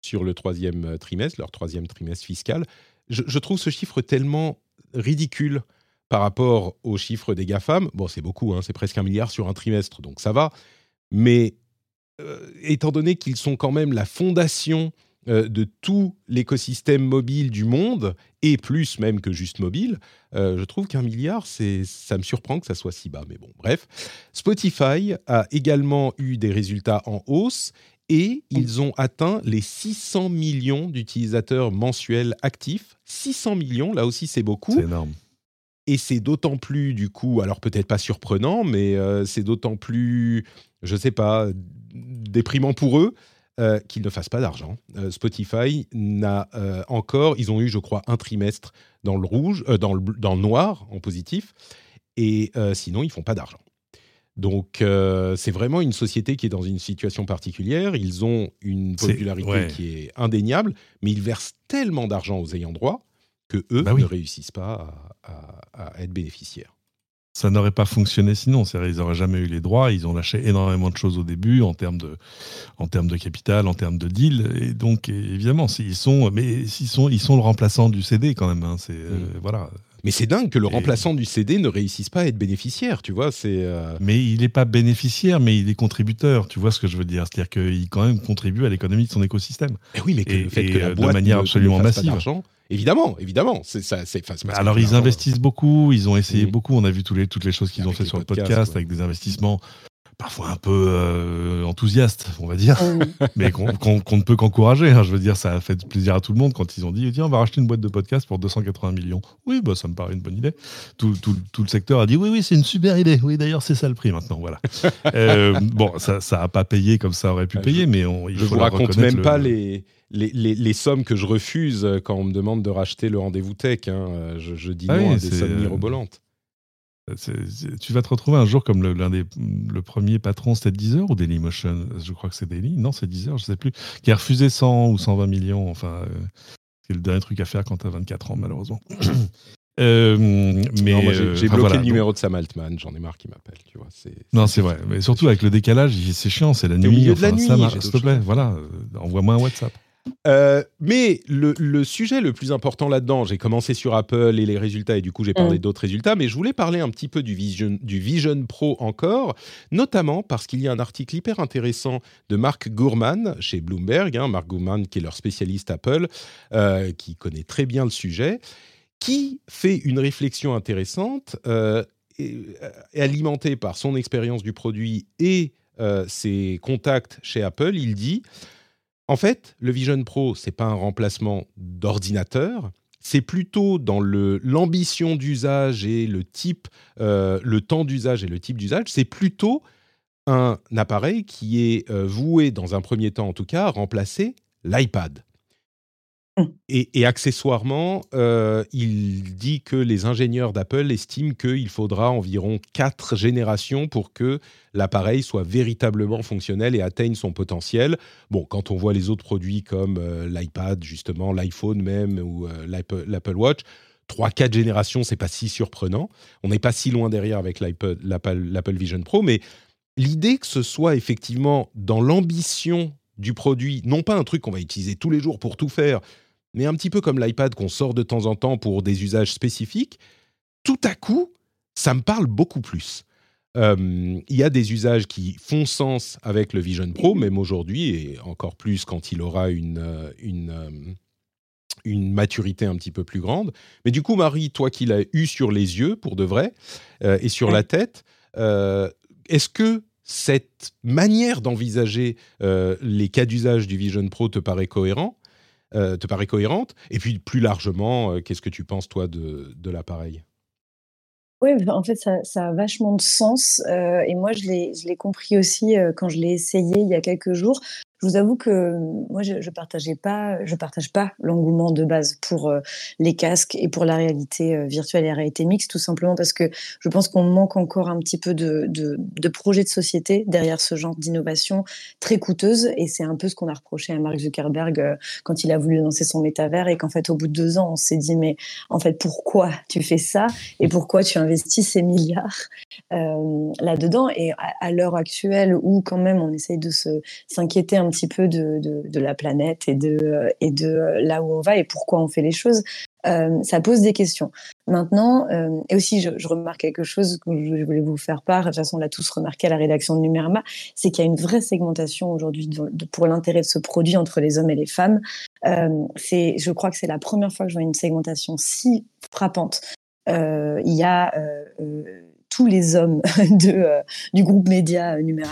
sur le troisième euh, trimestre, leur troisième trimestre fiscal. Je, trouve ce chiffre tellement ridicule par rapport aux chiffres des GAFAM. Bon, c'est beaucoup, hein, c'est presque un milliard sur un trimestre, donc ça va. Mais étant donné qu'ils sont quand même la fondation euh, de tout l'écosystème mobile du monde, et plus même que juste mobile, euh, je trouve qu'un milliard, ça me surprend que ça soit si bas. Mais bon, bref. Spotify a également eu des résultats en hausse et ils ont atteint les 600 millions d'utilisateurs mensuels actifs. 600 millions, là aussi c'est beaucoup. C'est énorme. Et c'est d'autant plus, du coup, alors peut-être pas surprenant, mais c'est d'autant plus, je sais pas, déprimant pour eux qu'ils ne fassent pas d'argent. Spotify n'a encore, ils ont eu, je crois, un trimestre dans le rouge, dans, le, dans le noir, en positif, et sinon, ils font pas d'argent. Donc, euh, c'est vraiment une société qui est dans une situation particulière. Ils ont une popularité qui est indéniable, mais ils versent tellement d'argent aux ayants droit que eux bah ne réussissent pas à, être bénéficiaires. Ça n'aurait pas fonctionné sinon. Ils n'auraient jamais eu les droits. Ils ont lâché énormément de choses au début en termes de, en termes de capital, en termes de deal. Et donc, évidemment, ils sont, mais ils sont, ils sont le remplaçant du CD quand même. Hein. C'est euh, mm. voilà. Mais c'est dingue que le remplaçant du CD ne réussisse pas à être bénéficiaire, tu vois. C'est. Euh, mais il n'est pas bénéficiaire, mais il est contributeur. Tu vois ce que je veux dire? C'est-à-dire qu'il quand même contribue à l'économie de son écosystème. Et eh oui, mais le fait que la boîte de manière absolument massive. Évidemment, évidemment. C'est ça. C'est. Alors ils investissent beaucoup. Ils ont essayé beaucoup. On a vu tous les, toutes les choses qu'ils ont fait sur le podcast avec des investissements parfois un peu euh, enthousiaste, on va dire, mais qu'on ne peut qu'encourager. Hein. Je veux dire, ça a fait plaisir à tout le monde quand ils ont dit tiens, on va racheter une boîte de podcast pour 280 millions. Oui, bah, ça me paraît une bonne idée. Tout, le secteur a dit oui, oui, c'est une super idée. Oui, d'ailleurs, c'est ça le prix maintenant. Voilà. Euh, bon, ça n'a pas payé comme ça aurait pu payer, mais on, il je vous raconte même pas les. Les, les, sommes que je refuse quand on me demande de racheter le rendez-vous tech. Hein. Je, dis ah non à des sommes euh, mirobolantes tu vas te retrouver un jour comme l'un des le premier patron, c'était Deezer ou Dailymotion? Je crois que c'est Daily. Non, c'est Deezer, je sais plus. Qui a refusé 100 ou 120 millions. Enfin, euh, c'est le dernier truc à faire quand tu as 24 ans, malheureusement. Euh, mais j'ai euh, bloqué le numéro de Sam Altman. J'en ai marre qu'il m'appelle. Tu vois, non, c'est vrai. Mais surtout avec le décalage, c'est chiant. C'est la nuit. Au milieu de la nuit. S'il te plaît, voilà, envoie-moi un WhatsApp. Euh, mais le, sujet le plus important là-dedans, j'ai commencé sur Apple et les résultats, et du coup j'ai parlé mm. d'autres résultats, mais je voulais parler un petit peu du Vision, du Vision Pro encore, notamment parce qu'il y a un article hyper intéressant de Mark Gurman chez Bloomberg, hein, Mark Gurman qui est leur spécialiste Apple, euh, qui connaît très bien le sujet, qui fait une réflexion intéressante, euh, alimentée par son expérience du produit et ses contacts chez Apple. Il dit en fait, le Vision Pro, c'est pas un remplacement d'ordinateur, c'est plutôt dans l'ambition d'usage et le type, euh, le temps d'usage et le type d'usage, c'est plutôt un appareil qui est euh, voué, dans un premier temps en tout cas, à remplacer l'iPad. Mmh. Et, accessoirement, euh, il dit que les ingénieurs d'Apple estiment qu'il faudra environ quatre générations pour que l'appareil soit véritablement fonctionnel et atteigne son potentiel. Bon, quand on voit les autres produits comme euh, l'iPad, justement, l'iPhone même ou euh, l'Apple Watch, 3-4 générations, c'est pas si surprenant. On n'est pas si loin derrière avec l'Apple Vision Pro, mais l'idée que ce soit effectivement dans l'ambition du produit, non pas un truc qu'on va utiliser tous les jours pour tout faire, mais un petit peu comme l'iPad qu'on sort de temps en temps pour des usages spécifiques, tout à coup, ça me parle beaucoup plus. Il y a des usages qui font sens avec le Vision Pro, même aujourd'hui, et encore plus quand il aura une, euh, une, euh, une maturité un petit peu plus grande. Mais du coup, Marie, toi qui l'as eu sur les yeux, pour de vrai, euh, et sur la tête, est-ce que cette manière d'envisager les cas d'usage du Vision Pro te paraît cohérent? Te paraît cohérente Et puis plus largement, qu'est-ce que tu penses toi de, l'appareil? Oui, en fait, ça, a vachement de sens. Euh, et moi, je l'ai compris aussi euh, quand je l'ai essayé il y a quelques jours. Je vous avoue que moi, je, je partageais pas, je partage pas l'engouement de base pour euh, les casques et pour la réalité euh, virtuelle et la réalité mixte, tout simplement parce que je pense qu'on manque encore un petit peu de, de, de projets de société derrière ce genre d'innovation très coûteuse. Et c'est un peu ce qu'on a reproché à Mark Zuckerberg euh, quand il a voulu lancer son métavers et qu'en fait, au bout de deux ans, on s'est dit, mais en fait, pourquoi tu fais ça et pourquoi tu investis ces milliards là-dedans? Et à, à l'heure actuelle où quand même on essaye de s'inquiéter un petit peu de, de, la planète et de, et de là où on va et pourquoi on fait les choses, euh, ça pose des questions. Maintenant, euh, et aussi, je, remarque quelque chose que je voulais vous faire part, de toute façon, on l'a tous remarqué à la rédaction de Numérama, c'est qu'il y a une vraie segmentation aujourd'hui pour l'intérêt de ce produit entre les hommes et les femmes. Euh, je crois que c'est la première fois que je vois une segmentation si frappante. il y a tous les hommes de, du groupe média numéro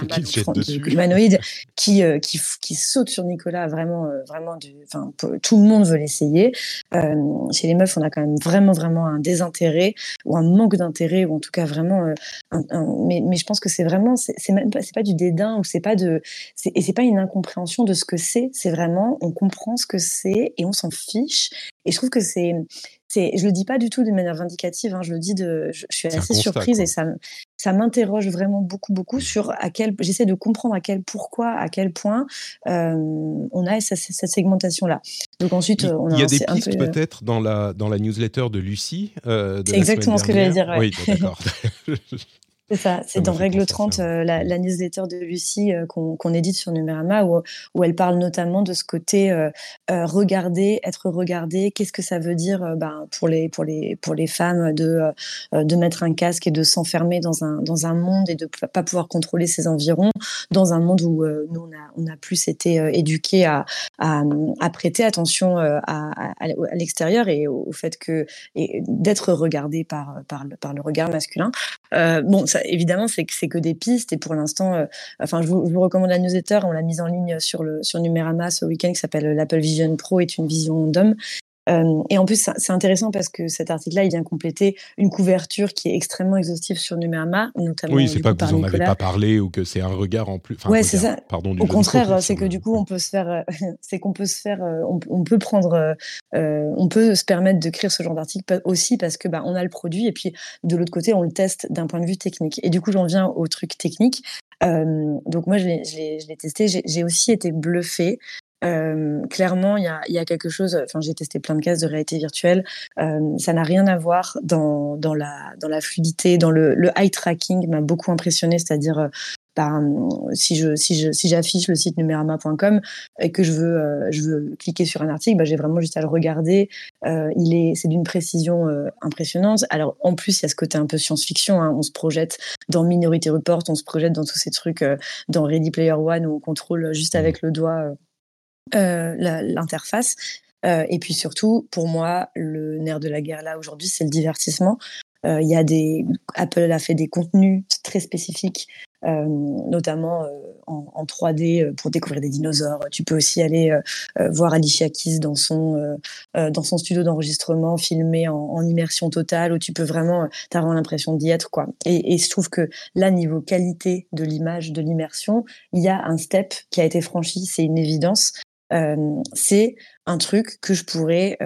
humanoïde qui, qui, qui sautent sur Nicolas vraiment, vraiment enfin, tout le monde veut l'essayer. chez les meufs, on a quand même vraiment, vraiment un désintérêt ou un manque d'intérêt ou en tout cas vraiment, mais, mais je pense que c'est vraiment, c'est même pas, c'est pas du dédain ou c'est pas de, et c'est pas une incompréhension de ce que c'est, c'est vraiment, on comprend ce que c'est et on s'en fiche. Et je trouve que c'est, c'est, je le dis pas du tout de manière vindicative, hein, je le dis de, je, suis assez surprise et ça, ça m'interroge vraiment beaucoup, beaucoup sur à quel, j'essaie de comprendre à quel pourquoi, à quel point euh, on a cette, segmentation-là. Donc ensuite, il, on a, y a des pistes euh, peut-être dans la dans la newsletter de Lucie. Euh, c'est exactement ce que j'allais dire. Oui, d'accord. C'est ça, c'est dans Règle 30, euh, la, la, newsletter de Lucie euh, qu'on édite sur Numérama, où, où, elle parle notamment de ce côté euh, regarder, être regardé, qu'est-ce que ça veut dire ben, pour, les, pour, les, pour les femmes de, de mettre un casque et de s'enfermer dans un, dans un monde et de ne pas pouvoir contrôler ses environs, dans un monde où nous, on a, on a plus été éduqués à, à, à, prêter attention à, à, l'extérieur et au, fait que d'être regardé par, par, par, le regard masculin. Bon, ça, évidemment, c'est que c'est que des pistes. Et pour l'instant, euh, enfin, je vous, recommande la newsletter. On l'a mise en ligne sur le sur Numérama ce week-end, qui s'appelle l'Apple Vision Pro, est une vision d'homme. Euh, et en plus, c'est intéressant parce que cet article-là, il vient compléter une couverture qui est extrêmement exhaustive sur Numérama, notamment. Oui, c'est pas que vous n'en avez pas parlé ou que c'est un regard en plus. Enfin, ouais, c'est ça. Pardon. Au contraire, c'est que du coup, on peut se faire, c'est qu'on peut se faire, on, peut prendre, euh, on peut se permettre de créer ce genre d'article aussi parce que bah, on a le produit et puis de l'autre côté, on le teste d'un point de vue technique. Et du coup, j'en viens au truc technique. Euh, donc moi, je l'ai testé. J'ai aussi été bluffée euh, clairement, il y a, y a, quelque chose. Enfin, j'ai testé plein de cases de réalité virtuelle. Euh, ça n'a rien à voir dans, dans, la, dans la fluidité, dans le, le eye tracking m'a beaucoup impressionné. C'est-à-dire, euh, ben, si je si je si j'affiche le site numérama.com et que je veux euh, je veux cliquer sur un article, ben, j'ai vraiment juste à le regarder. Euh, il est c'est d'une précision euh, impressionnante. Alors en plus il y a ce côté un peu science-fiction. Hein. On se projette dans Minority Report, on se projette dans tous ces trucs dans Ready Player One où on contrôle juste mmh. avec le doigt euh, l'interface. Euh, et puis surtout, pour moi, le nerf de la guerre là aujourd'hui, c'est le divertissement. Euh, il y a des Apple a fait des contenus très spécifiques, notamment en, en, 3D pour découvrir des dinosaures. Tu peux aussi aller voir Alicia Keys dans son dans son studio d'enregistrement, filmé en, en, immersion totale, où tu peux vraiment avoir l'impression d'y être quoi. Et, et, je trouve que là, niveau qualité de l'image, de l'immersion, il y a un step qui a été franchi, c'est une évidence c'est un truc que je pourrais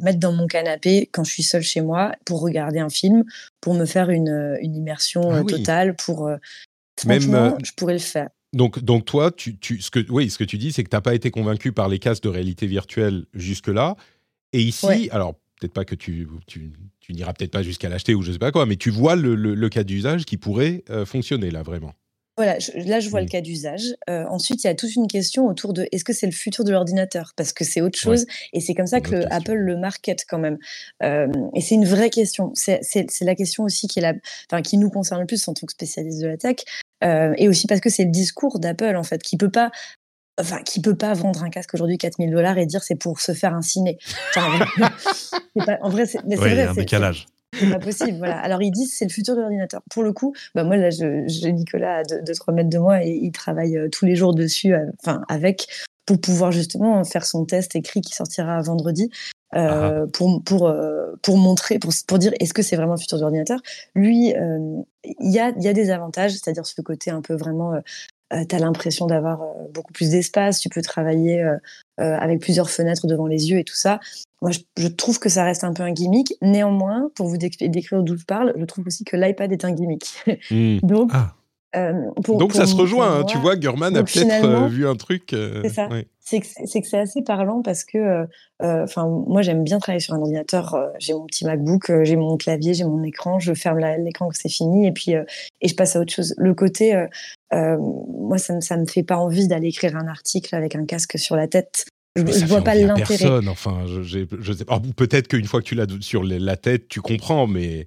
mettre dans mon canapé quand je suis seule chez moi pour regarder un film, pour me faire une, une immersion ah totale, pour... franchement, je pourrais le faire. Donc, donc toi, tu, tu, ce, que, oui, ce que tu dis, c'est que tu n'as pas été convaincu par les casques de réalité virtuelle jusque-là. Et ici, alors peut-être pas que tu, tu, tu n'iras peut-être pas jusqu'à l'acheter ou je sais pas quoi, mais tu vois le, le, cas d'usage qui pourrait fonctionner là, vraiment. Voilà, là je vois le mmh. cas d'usage. Euh, ensuite, il y a toute une question autour de est-ce que c'est le futur de l'ordinateur? Parce que c'est autre chose et c'est comme ça que Apple le market quand même. Euh, et c'est une vraie question. C'est la question aussi qui, est la, enfin, qui nous concerne le plus en tant que spécialiste de la tech. Euh, et aussi parce que c'est le discours d'Apple en fait qui peut pas enfin, qui peut pas vendre un casque aujourd'hui 4000 dollars et dire c'est pour se faire un ciné. en vrai, c'est vrai. un décalage. C'est pas possible, voilà. Alors ils disent c'est le futur de l'ordinateur. Pour le coup, bah moi là, j'ai Nicolas de, de 3 mètres de moi et il travaille euh, tous les jours dessus, euh, enfin avec, pour pouvoir justement faire son test écrit qui sortira vendredi. Euh, ah. pour pour pour montrer pour pour dire est-ce que c'est vraiment le futur de l'ordinateur? Lui il y a il y a des avantages c'est-à-dire ce côté un peu vraiment euh, tu as l'impression d'avoir beaucoup plus d'espace, tu peux travailler avec plusieurs fenêtres devant les yeux et tout ça. Moi, je, trouve que ça reste un peu un gimmick. Néanmoins, pour vous décrire d'où je parle, je trouve aussi que l'iPad est un gimmick. Hmm. Donc, ah. Euh, Donc ça se rejoint, hein. tu vois, Gurman a peut-être euh, vu un truc. Euh, c'est ça. C'est que c'est assez parlant parce que, enfin, moi j'aime bien travailler sur un ordinateur. j'ai mon petit MacBook, j'ai mon clavier, j'ai mon écran, je ferme l'écran quand c'est fini et puis et je passe à autre chose. Le côté, moi ça, ça me fait pas envie d'aller écrire un article avec un casque sur la tête. Je, vois pas l'intérêt. Enfin, je, je sais pas. Peut-être qu'une fois que tu l'as sur la tête, tu comprends, mais.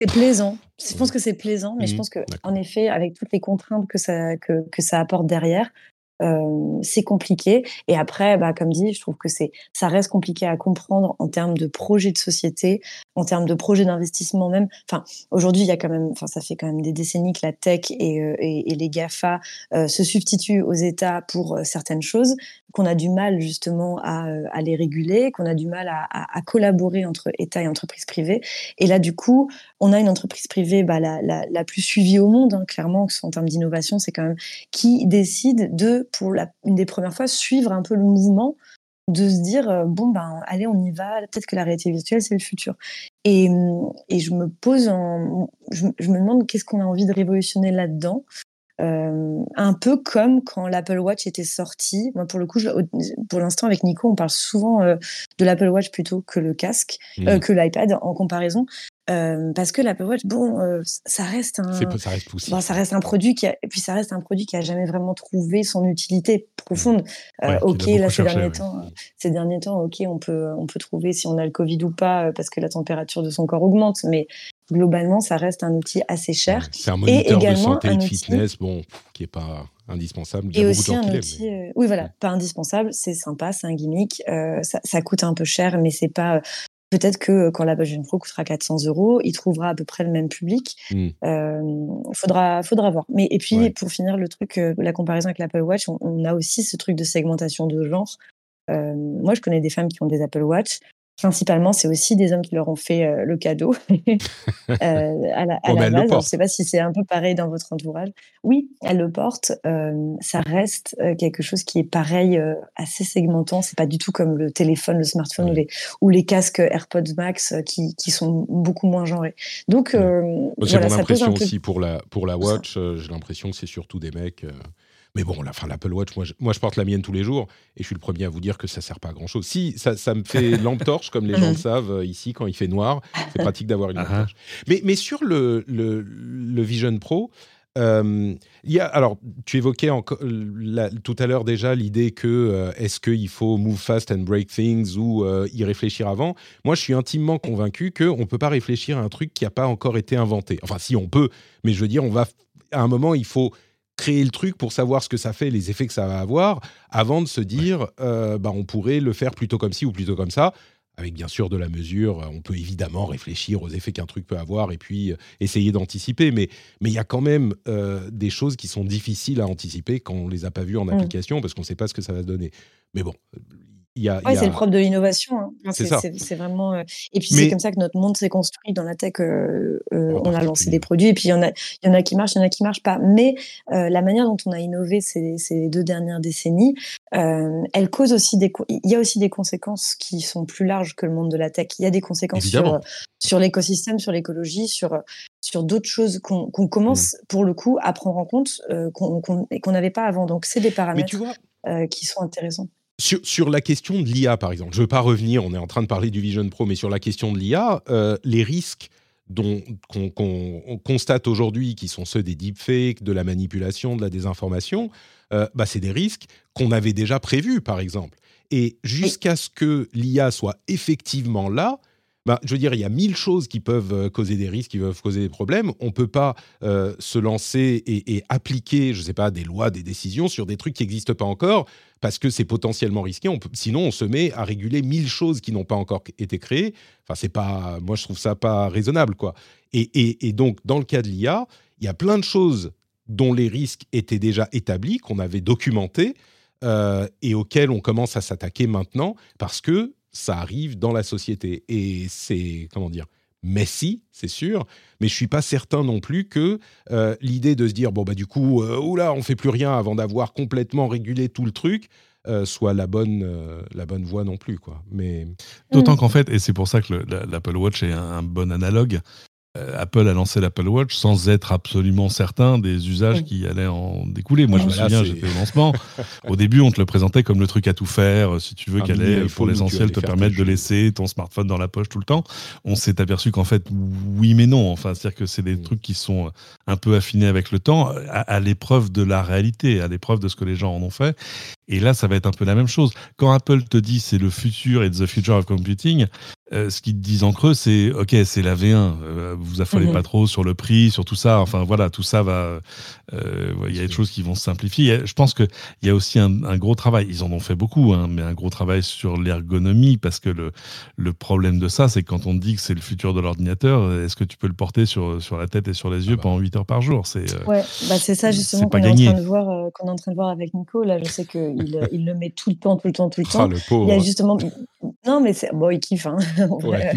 C'est plaisant. Je pense que c'est plaisant, mais je mmh, pense que, en effet, avec toutes les contraintes que ça, que, que ça apporte derrière, Euh, c'est compliqué. Et après, bah, comme dit, je trouve que c'est, ça reste compliqué à comprendre en termes de projet de société, en termes de projet d'investissement même. Enfin, aujourd'hui, il y a quand même, enfin, ça fait quand même des décennies que la tech et, euh, et, les GAFA euh, se substituent aux États pour certaines choses, qu'on a du mal justement à, à les réguler, qu'on a du mal à, collaborer entre États et entreprises privées. Et là, du coup, on a une entreprise privée, bah, la, la, la plus suivie au monde, hein, clairement, en termes d'innovation, c'est quand même qui décide de pour la, une des premières fois, suivre un peu le mouvement de se dire euh, bon ben allez on y va peut-être que la réalité virtuelle c'est le futur. Et, et je me pose en, je, me demande qu'est-ce qu'on a envie de révolutionner là-dedans. Euh, un peu comme quand l'Apple Watch était sorti. Moi pour le coup pour l'instant avec Nico on parle souvent euh, de l'Apple Watch plutôt que le casque mmh. que l'iPad en comparaison euh, parce que l'Apple Watch, bon, euh, ça reste un, ça reste, bon, ça reste un produit qui a, et puis ça reste un produit qui a jamais vraiment trouvé son utilité profonde. Euh, ok, là ces derniers temps, ces derniers temps, ok, on peut, on peut trouver si on a le Covid ou pas parce que la température de son corps augmente, mais globalement, ça reste un outil assez cher. c'est un moniteur de santé et de fitness, bon, qui est pas indispensable. Et aussi un outil, oui voilà, pas indispensable, c'est sympa, c'est un gimmick, ça, ça, coûte un peu cher, mais c'est pas Peut-être que euh, quand la Vision Pro coûtera 400 euros, il trouvera à peu près le même public. Il mmh. euh, faudra, faudra voir. Mais et puis pour finir le truc, euh, la comparaison avec l'Apple Watch, on, a aussi ce truc de segmentation de genre. moi, je connais des femmes qui ont des Apple Watch principalement, c'est aussi des hommes qui leur ont fait euh, le cadeau euh, à la, à la base. je ne sais pas si c'est un peu pareil dans votre entourage. Oui, elle le porte. Euh, ça reste quelque chose qui est pareil, assez segmentant. C'est pas du tout comme le téléphone, le smartphone ou, les, ou les casques AirPods Max qui, qui sont beaucoup moins genrés. Donc, c'est voilà, mon impression aussi pour la, pour la Watch. J'ai l'impression que c'est surtout des mecs. Mais bon, la, fin, l'Apple Watch, moi je, moi je, porte la mienne tous les jours et je suis le premier à vous dire que ça sert pas à grand chose. Si, ça, ça me fait lampe torche, comme les gens le savent euh, ici, quand il fait noir, c'est pratique d'avoir une lampe uh-huh. torche. Mais, mais sur le, le, le Vision Pro, euh, y a, alors, tu évoquais tout à l'heure déjà l'idée que euh, est-ce qu'il faut move fast and break things ou euh, y réfléchir avant. Moi, je suis intimement convaincu qu'on ne peut pas réfléchir à un truc qui n'a pas encore été inventé. Enfin, si on peut, mais je veux dire, on va à un moment, il faut créer le truc pour savoir ce que ça fait, les effets que ça va avoir, avant de se dire, euh, bah, on pourrait le faire plutôt comme ci ou plutôt comme ça. Avec bien sûr de la mesure, on peut évidemment réfléchir aux effets qu'un truc peut avoir et puis euh, essayer d'anticiper, mais il y a quand même euh, des choses qui sont difficiles à anticiper quand on les a pas vues en mmh. application parce qu'on ne sait pas ce que ça va donner. Mais bon, c'est le propre de l'innovation. Hein. c'est vraiment. Euh, et puis c'est comme ça que notre monde s'est construit dans la tech. Euh, euh, on a lancé des produits et puis il y en a, il y en a qui marchent, il y en a qui marchent pas. Mais la manière dont on a innové ces, ces deux dernières décennies, elle cause aussi des. Il y a aussi des conséquences qui sont plus larges que le monde de la tech. Il y a des conséquences sur, sur l'écosystème, sur l'écologie, sur sur d'autres choses qu'on commence mmh. pour le coup à prendre en compte et qu'on n'avait pas avant. Donc c'est des paramètres qui sont intéressants. Sur, la question de l'IA, par exemple, je ne veux pas revenir, on est en train de parler du Vision Pro, mais sur la question de l'IA, euh, les risques qu'on constate aujourd'hui, qui sont ceux des deepfakes, de la manipulation, de la désinformation, euh, bah, c'est des risques qu'on avait déjà prévus, par exemple. Et jusqu'à ce que l'IA soit effectivement là, bah, je veux dire, il y a mille choses qui peuvent euh, causer des risques, qui peuvent causer des problèmes. On ne peut pas euh, se lancer et, appliquer, je ne sais pas, des lois, des décisions sur des trucs qui n'existent pas encore, parce que c'est potentiellement risqué. Sinon, on se met à réguler mille choses qui n'ont pas encore été créées. Enfin, c'est pas, moi, je trouve ça pas raisonnable, quoi. Et, et donc, dans le cas de l'IA, il y a plein de choses dont les risques étaient déjà établis, qu'on avait documentés, euh, et auxquels on commence à s'attaquer maintenant, parce que ça arrive dans la société. Et c'est, comment dire, messy, c'est sûr, mais je suis pas certain non plus que euh, l'idée de se dire, bon, bah du coup, euh, oula, on fait plus rien avant d'avoir complètement régulé tout le truc, euh, soit la bonne, la bonne voie non plus. quoi. Mais... D'autant mm. qu'en fait, et c'est pour ça que l'Apple Watch est un, bon analogue, euh, Apple a lancé l'Apple Watch sans être absolument certain des usages qui allaient en découler. Moi, je me souviens, j'étais au lancement. au début, on te le présentait comme le truc à tout faire, si tu veux, ah, qu'elle allait, pour l'essentiel, te permettre de laisser ton smartphone dans la poche tout le temps. On s'est aperçu qu'en fait, oui, mais non. Enfin, c'est-à-dire que c'est des trucs qui sont un peu affinés avec le temps, à, l'épreuve de la réalité, à l'épreuve de ce que les gens en ont fait. Et là, ça va être un peu la même chose. Quand Apple te dit c'est le futur et the future of computing, euh, ce qu'ils disent en creux, c'est OK, c'est la V1. Euh, vous affolez mhm. pas trop sur le prix, sur tout ça. Enfin voilà, tout ça va. Euh, il y a des choses qui vont se simplifier. Je pense qu'il y a aussi un, gros travail. Ils en ont fait beaucoup, hein, mais un gros travail sur l'ergonomie parce que le, le problème de ça, c'est que quand on dit que c'est le futur de l'ordinateur, est-ce que tu peux le porter sur, sur la tête et sur les yeux ah bah. pendant 8 heures par jour? C'est ouais, bah c'est ça justement qu'on est, en train de voir, qu'on est en train de voir avec Nico. Là, je sais qu'il il le met tout le temps, tout le temps, tout le ah, temps. le pauvre. Il y a justement. Non, mais c'est bon, il kiffe. Hein. Ouais.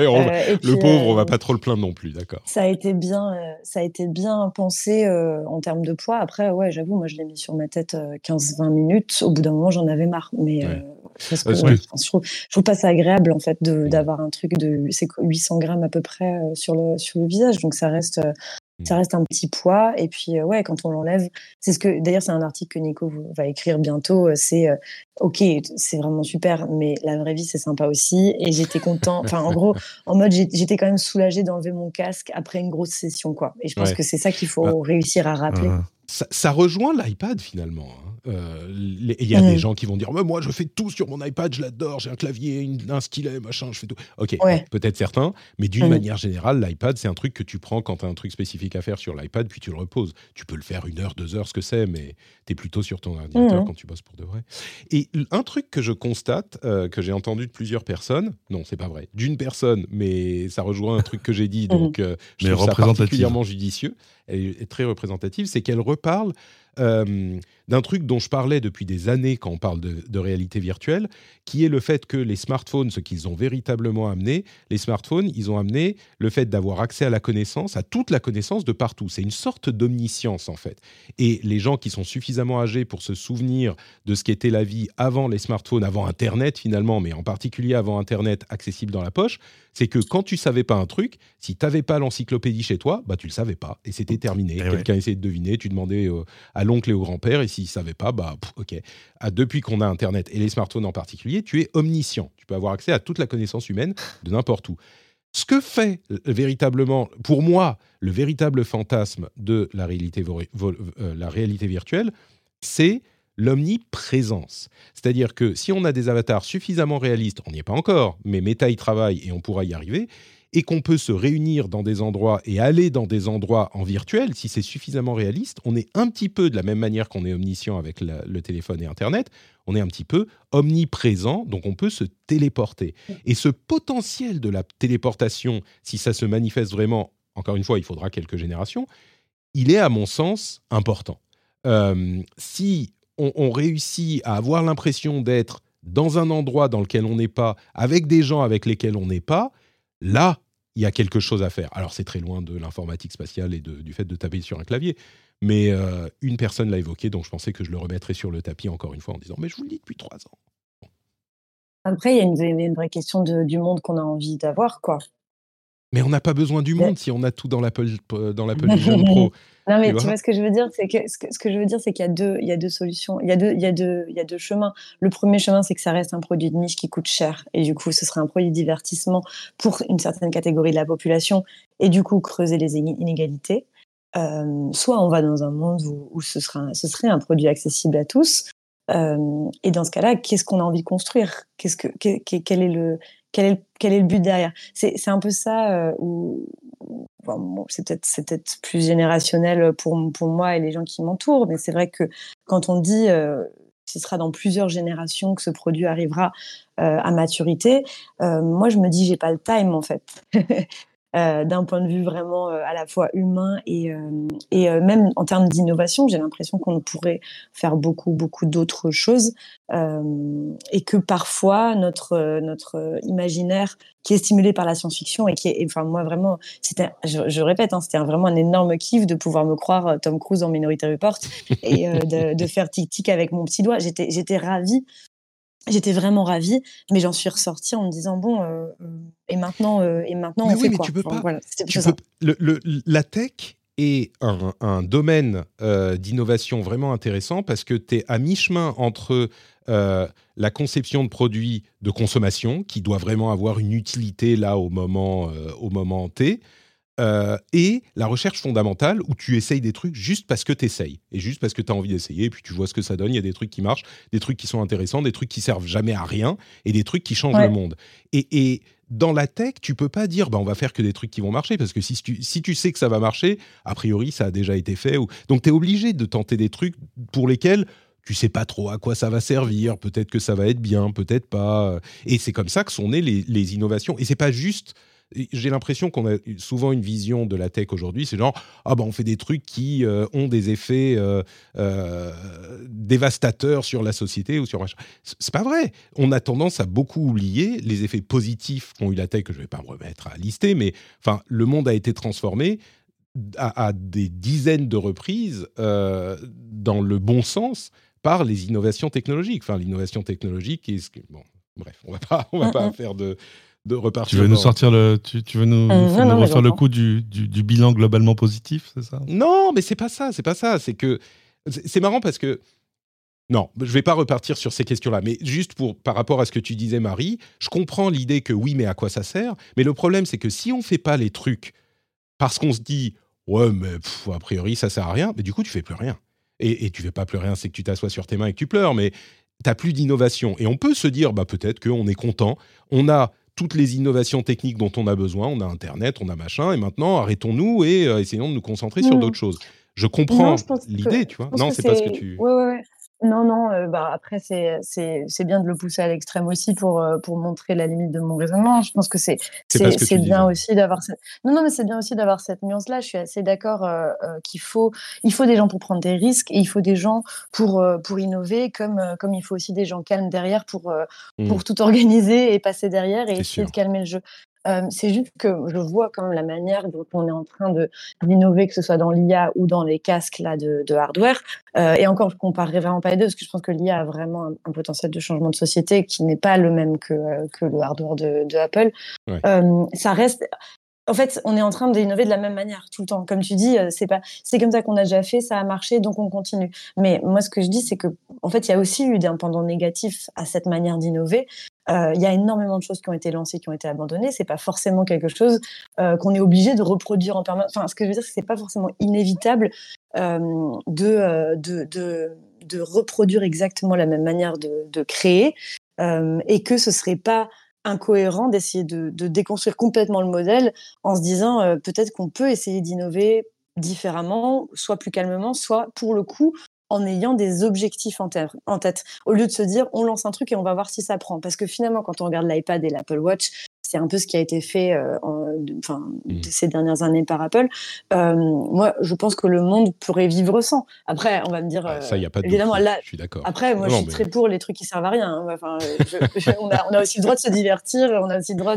Euh, le pauvre, on va euh, pas trop le plaindre non plus, d'accord. Ça a été bien, euh, ça a été bien pensé en termes de poids. Après, ouais, j'avoue, moi, je l'ai mis sur ma tête 15-20 minutes. Au bout d'un moment, j'en avais marre. Mais parce que, je, trouve, je, trouve, pas ça agréable en fait d'avoir un truc de c'est 800 grammes à peu près sur le sur le visage. Donc ça reste ça mmh. reste un petit poids. Et puis, ouais, quand on l'enlève, c'est ce que, d'ailleurs, c'est un article que Nico va écrire bientôt. C'est, ok, c'est vraiment super, mais la vraie vie, c'est sympa aussi. Et j'étais content. Enfin, en gros, en mode, j'étais quand même soulagée d'enlever mon casque après une grosse session, quoi. Et je pense que c'est ça qu'il faut bah, réussir à rappeler. Ça, rejoint l'iPad finalement. Hein. Euh, il y a des mmh. gens qui vont dire moi je fais tout sur mon iPad, je l'adore, j'ai un clavier, un stylet, machin, je fais tout. Ok, peut-être certains, mais d'une mmh. manière générale, l'iPad c'est un truc que tu prends quand tu as un truc spécifique à faire sur l'iPad, puis tu le reposes. Tu peux le faire une heure, deux heures, ce que c'est, mais tu es plutôt sur ton ordinateur mmh. quand tu bosses pour de vrai. Et un truc que je constate, euh, que j'ai entendu de plusieurs personnes, non c'est pas vrai, d'une personne, mais ça rejoint un truc que j'ai dit, donc euh, je trouve ça particulièrement judicieux elle est très représentative, c'est qu'elle reparle euh, d'un truc dont je parlais depuis des années quand on parle de, réalité virtuelle, qui est le fait que les smartphones, ce qu'ils ont véritablement amené, les smartphones, ils ont amené le fait d'avoir accès à la connaissance, à toute la connaissance de partout. C'est une sorte d'omniscience en fait. Et les gens qui sont suffisamment âgés pour se souvenir de ce qu'était la vie avant les smartphones, avant Internet finalement, mais en particulier avant Internet accessible dans la poche, c'est que quand tu savais pas un truc, si tu n'avais pas l'encyclopédie chez toi, bah tu le savais pas et c'était terminé. Eh Quelqu'un essayait de deviner, tu demandais euh, à l'oncle et au grand-père et s'ils ne savaient pas, bah ok. Ah, depuis qu'on a Internet et les smartphones en particulier, tu es omniscient. Tu peux avoir accès à toute la connaissance humaine de n'importe où. Ce que fait euh, véritablement, pour moi, le véritable fantasme de la réalité, euh, la réalité virtuelle, c'est l'omniprésence. C'est-à-dire que si on a des avatars suffisamment réalistes, on n'y est pas encore, mais Meta y travaille et on pourra y arriver, et qu'on peut se réunir dans des endroits et aller dans des endroits en virtuel, si c'est suffisamment réaliste, on est un petit peu de la même manière qu'on est omniscient avec le téléphone et Internet, on est un petit peu omniprésent, donc on peut se téléporter. Et ce potentiel de la téléportation, si ça se manifeste vraiment, encore une fois, il faudra quelques générations, il est à mon sens important. Euh, si on, réussit à avoir l'impression d'être dans un endroit dans lequel on n'est pas, avec des gens avec lesquels on n'est pas, là, il y a quelque chose à faire. Alors c'est très loin de l'informatique spatiale et du fait de taper sur un clavier, mais euh, une personne l'a évoqué, donc je pensais que je le remettrais sur le tapis encore une fois en disant, mais je vous le dis depuis trois ans. Après, il y a une, vraie question du monde qu'on a envie d'avoir, quoi. Mais on n'a pas besoin du monde si on a tout dans l'Apple dans l'Apple Vision Pro. Non, mais tu vois, ce que je veux dire, c'est que ce que, je veux dire, c'est qu'il y a deux, il y a deux solutions, il y a deux, il y a deux, il y a deux chemins. Le premier chemin, c'est que ça reste un produit de niche qui coûte cher, et du coup, ce serait un produit de divertissement pour une certaine catégorie de la population, et du coup, creuser les inégalités. Euh, soit on va dans un monde où, ce, sera, ce serait un produit accessible à tous, euh, et dans ce cas-là, qu'est-ce qu'on a envie de construire? Qu'est-ce que, quel est le, quel est le, but derrière C'est un peu ça euh, où, c'est peut-être peut plus générationnel pour, pour moi et les gens qui m'entourent, mais c'est vrai que quand on dit euh, ce sera dans plusieurs générations que ce produit arrivera euh, à maturité, euh, moi je me dis j'ai pas le time en fait. Euh, d'un point de vue vraiment euh, à la fois humain et, euh, et même en termes d'innovation, j'ai l'impression qu'on pourrait faire beaucoup, beaucoup d'autres choses et que parfois notre, notre imaginaire qui est stimulé par la science-fiction et qui est, enfin moi vraiment, c'était, je, répète, hein, c'était vraiment un énorme kiff de pouvoir me croire Tom Cruise en Minority Report et de, faire tic-tic avec mon petit doigt. J'étais, j'étais ravie J'étais vraiment ravie, mais j'en suis ressortie en me disant bon euh, euh, et maintenant euh, et maintenant on oui, fait mais quoi tu peux pas. le, la tech est un, un domaine d'innovation vraiment intéressant parce que tu es à mi-chemin entre la conception de produits de consommation qui doit vraiment avoir une utilité là au moment au moment T euh, et la recherche fondamentale où tu essayes des trucs juste parce que tu essayes et juste parce que tu as envie d'essayer et puis tu vois ce que ça donne. Il y a des trucs qui marchent, des trucs qui sont intéressants, des trucs qui servent jamais à rien et des trucs qui changent le monde. Et, dans la tech, tu peux pas dire bah on va faire que des trucs qui vont marcher parce que si tu, si tu sais que ça va marcher, a priori ça a déjà été fait. Ou... Donc tu es obligé de tenter des trucs pour lesquels tu sais pas trop à quoi ça va servir, peut-être que ça va être bien, peut-être pas. Et c'est comme ça que sont nées les, les innovations. Et c'est pas juste j'ai l'impression qu'on a souvent une vision de la tech aujourd'hui, c'est genre ah ben on fait des trucs qui euh, ont des effets euh, euh, dévastateurs sur la société ou sur machin. C'est pas vrai. On a tendance à beaucoup oublier les effets positifs qu'ont eu la tech que je vais pas me remettre à lister, mais enfin le monde a été transformé à, des dizaines de reprises dans le bon sens par les innovations technologiques. Enfin l'innovation technologique est bon bref on va pas on va pas faire de de repartir. Tu veux nous sortir le, tu, veux nous, euh, refaire le coup du, du, bilan globalement positif, c'est ça? Non, mais c'est pas ça, c'est pas ça. C'est que c'est marrant parce que non, je vais pas repartir sur ces questions-là, mais juste pour par rapport à ce que tu disais, Marie, je comprends l'idée que oui, mais à quoi ça sert? Mais le problème, c'est que si on fait pas les trucs parce qu'on se dit ouais, mais a priori ça sert à rien, mais du coup tu fais plus rien. Et, et tu fais pas plus rien, c'est que tu t'assois sur tes mains et que tu pleures, mais tu n'as plus d'innovation. Et on peut se dire, bah peut-être qu'on est content, on a toutes les innovations techniques dont on a besoin. On a Internet, on a machin, et maintenant arrêtons-nous et euh, essayons de nous concentrer sur d'autres choses. Je comprends l'idée, tu vois. Non, c'est pas ce que tu. Ouais, ouais, non, non, euh, bah, après, c'est c'est bien de le pousser à l'extrême aussi pour, euh, pour montrer la limite de mon raisonnement. Je pense que c'est c'est bien aussi d'avoir cette... Non, non, mais c'est bien aussi d'avoir cette nuance-là. Je suis assez d'accord euh, qu'il faut, il faut des gens pour prendre des risques et il faut des gens pour, pour innover, comme, comme il faut aussi des gens calmes derrière pour, mmh. pour tout organiser et passer derrière et essayer de calmer le jeu. Euh, c'est juste que je vois quand même la manière dont on est en train d'innover, que ce soit dans l'IA ou dans les casques là de, de hardware. Euh, et encore, je comparerai vraiment pas les deux parce que je pense que l'IA a vraiment un, potentiel de changement de société qui n'est pas le même que, euh, que le hardware de, de Apple. Ça reste en fait, on est en train d'innover de la même manière tout le temps. Comme tu dis, euh, c'est pas, c'est comme ça qu'on a déjà fait, ça a marché, donc on continue. Mais moi, ce que je dis, c'est que, en fait, il y a aussi eu des pendant négatif à cette manière d'innover. Euh, il y a énormément de choses qui ont été lancées, qui ont été abandonnées. C'est pas forcément quelque chose euh, qu'on est obligé de reproduire en permanence. Enfin, ce que je veux dire, c'est c'est pas forcément inévitable euh, de, de, de, de, reproduire exactement la même manière de, de créer, et que ce serait pas incohérent d'essayer de, déconstruire complètement le modèle en se disant peut-être qu'on peut essayer d'innover différemment, soit plus calmement, soit pour le coup en ayant des objectifs en, en, tête, au lieu de se dire on lance un truc et on va voir si ça prend. Parce que finalement, quand on regarde l'iPad et l'Apple Watch, c'est un peu ce qui a été fait euh, en, enfin, mmh. ces dernières années par Apple. Euh, moi, je pense que le monde pourrait vivre sans. Après, on va me dire. Ah, ça, il n'y a pas de évidemment, là, je suis d'accord. Après, moi, je suis très pour les trucs qui servent à rien. Hein. Enfin, on, a, on, a, aussi le droit de se divertir, on a aussi le droit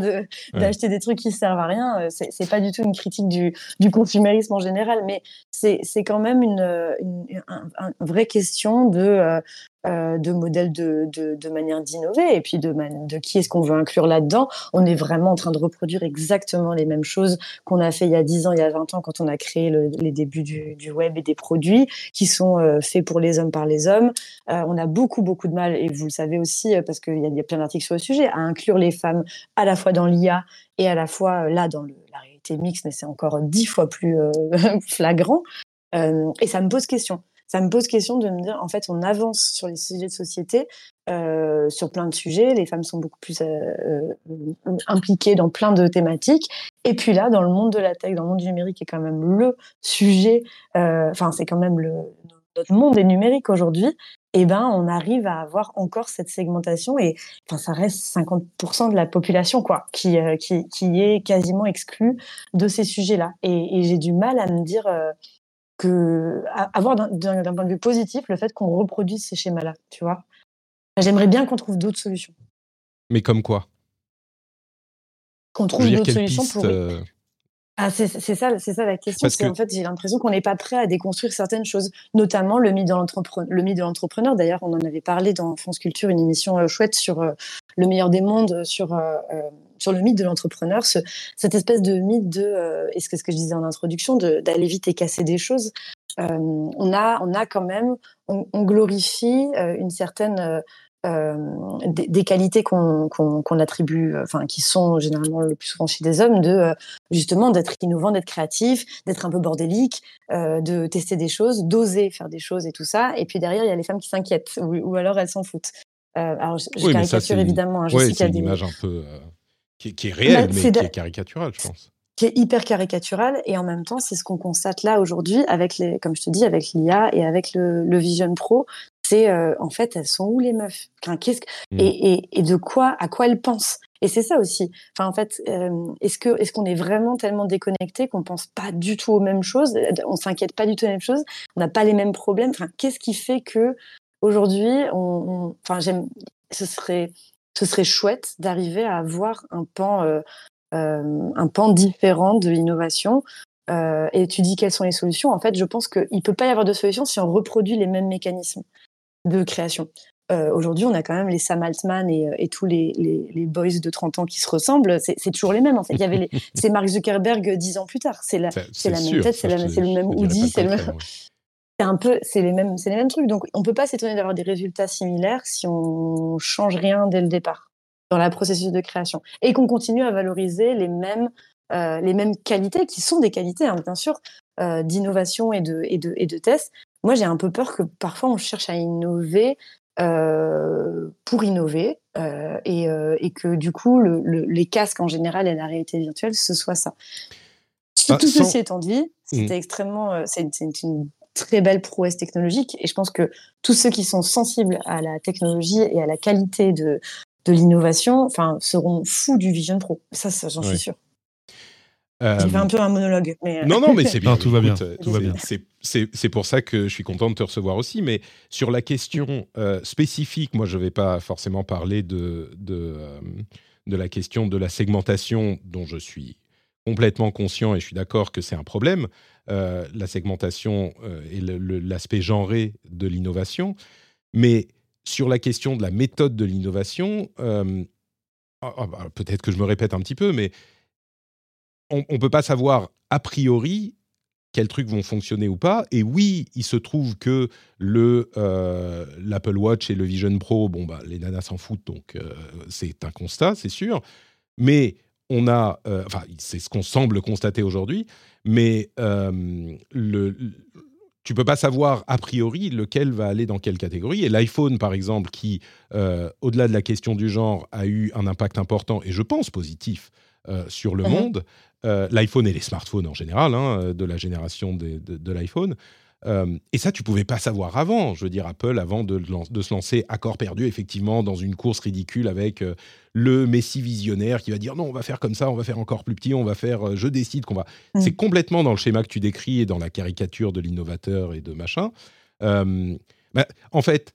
d'acheter des trucs qui servent à rien. Euh, c'est pas du tout une critique du, du consumérisme en général, mais c'est quand même une, une, vraie question de euh, de modèles de, manière d'innover et puis de, de qui est-ce qu'on veut inclure là-dedans. On est vraiment en train de reproduire exactement les mêmes choses qu'on a fait il y a 10 ans, il y a 20 ans quand on a créé les débuts du, web et des produits qui sont euh, faits pour les hommes par les hommes. Euh, on a beaucoup, beaucoup de mal, et vous le savez aussi, parce qu'il y, a plein d'articles sur le sujet, à inclure les femmes à la fois dans l'IA et à la fois là dans la réalité mixte, mais c'est encore dix fois plus flagrant. et ça me pose question ça me pose question de me dire, en fait, on avance sur les sujets de société, euh, sur plein de sujets. Les femmes sont beaucoup plus euh, euh, impliquées dans plein de thématiques. Et puis là, dans le monde de la tech, dans le monde du numérique, qui est quand même le sujet, enfin, c'est quand même le, notre monde est numérique aujourd'hui. Eh ben, on arrive à avoir encore cette segmentation et enfin, ça reste 50% de la population quoi, qui, qui, qui est quasiment exclue de ces sujets-là. Et, et j'ai du mal à me dire que avoir d'un point de vue positif le fait qu'on reproduise ces schémas-là, tu vois. J'aimerais bien qu'on trouve d'autres solutions. Mais comme quoi? Qu'on trouve d'autres solutions pour. Euh, ah, c'est ça, c'est ça la question. En fait, j'ai l'impression qu'on n'est pas prêt à déconstruire certaines choses, notamment le mythe de l'entrepreneur. D'ailleurs, on en avait parlé dans France Culture, une émission euh, chouette sur euh, le meilleur des mondes, sur sur le mythe de l'entrepreneur, cette espèce de mythe de, euh, et ce que, ce que je disais en introduction, d'aller vite et casser des choses. Euh, on, a, on a quand même, on, glorifie euh, une certaine des, qualités qu'on attribue, enfin qui sont généralement le plus souvent chez des hommes, de justement d'être innovant, d'être créatif, d'être un peu bordélique, de tester des choses, d'oser faire des choses et tout ça. Et puis derrière, il y a les femmes qui s'inquiètent ou, alors elles s'en foutent. alors je, caricature évidemment. Hein, je a des... image un peu qui, est réel, bah, mais qui est caricatural, je pense qui est hyper caricatural et en même temps c'est ce qu'on constate là aujourd'hui avec les comme je te dis avec l'IA et avec le, Vision Pro c'est euh, en fait elles sont où les meufs? Qu'est-ce mmh. et, et, de quoi à quoi elles pensent? Et c'est ça aussi enfin en fait euh, est-ce que est-ce qu'on est vraiment tellement déconnecté qu'on pense pas du tout aux mêmes choses? On s'inquiète pas du tout des mêmes choses? On n'a pas les mêmes problèmes? Enfin qu'est-ce qui fait que aujourd'hui on, enfin j'aime ce serait ce serait chouette d'arriver à avoir un pan euh, euh, un pan différent de l'innovation. Euh, et tu dis quelles sont les solutions. En fait, je pense qu'il ne peut pas y avoir de solution si on reproduit les mêmes mécanismes de création. Euh, aujourd'hui, on a quand même les Sam Altman et, tous les, les, boys de 30 ans qui se ressemblent. C'est toujours les mêmes. En fait, il y avait c'est Mark Zuckerberg dix ans plus tard. C'est la, c'est la même tête, c'est le même Audi, c'est le même. C'est un peu, c'est les mêmes, c'est les mêmes trucs. Donc, on peut pas s'étonner d'avoir des résultats similaires si on change rien dès le départ dans la processus de création et qu'on continue à valoriser les mêmes euh, les mêmes qualités qui sont des qualités hein, bien sûr euh, d'innovation et de et de et de tests. Moi, j'ai un peu peur que parfois on cherche à innover euh, pour innover et, et, que du coup le, les casques en général et la réalité virtuelle ce soit ça. Bah, tout ceci étant dit, mmh. c'était extrêmement c'est une très belle prouesse technologique et je pense que tous ceux qui sont sensibles à la technologie et à la qualité de, de l'innovation, enfin, seront fous du Vision Pro. Ça, j'en suis sûr. Euh... J'ai fait un peu un monologue. Mais... Euh, non, non, mais c'est bien. tout va bien. Tout va bien. C'est pour ça que je suis content de te recevoir aussi. Mais sur la question euh, spécifique, moi, je ne vais pas forcément parler de, de, euh, de, la question de la segmentation dont je suis complètement conscient et je suis d'accord que c'est un problème, la segmentation et l'aspect genré de l'innovation. Mais sur la question de la méthode de l'innovation, euh, ah, ah, bah, peut-être que je me répète un petit peu, mais on ne peut pas savoir a priori quels trucs vont fonctionner ou pas. Et oui, il se trouve que le euh, l'Apple Watch et le Vision Pro, bon bah les nanas s'en foutent, donc euh, c'est un constat, c'est sûr. Mais on a, enfin c'est ce qu'on semble constater aujourd'hui, mais le, tu peux pas savoir a priori lequel va aller dans quelle catégorie. Et l'iPhone, par exemple, qui, euh, au-delà de la question du genre, a eu un impact important et je pense positif euh, sur le mhm. monde, euh, l'iPhone et les smartphones en général, hein, de la génération de l'iPhone, euh, et ça, tu pouvais pas savoir avant. Je veux dire, Apple, avant de, de se lancer à corps perdu, effectivement, dans une course ridicule avec euh, le Messi visionnaire qui va dire non, on va faire comme ça, on va faire encore plus petit, on va faire, euh, je décide qu'on va. C'est complètement dans le schéma que tu décris et dans la caricature de l'innovateur et de machin. Bah, en fait,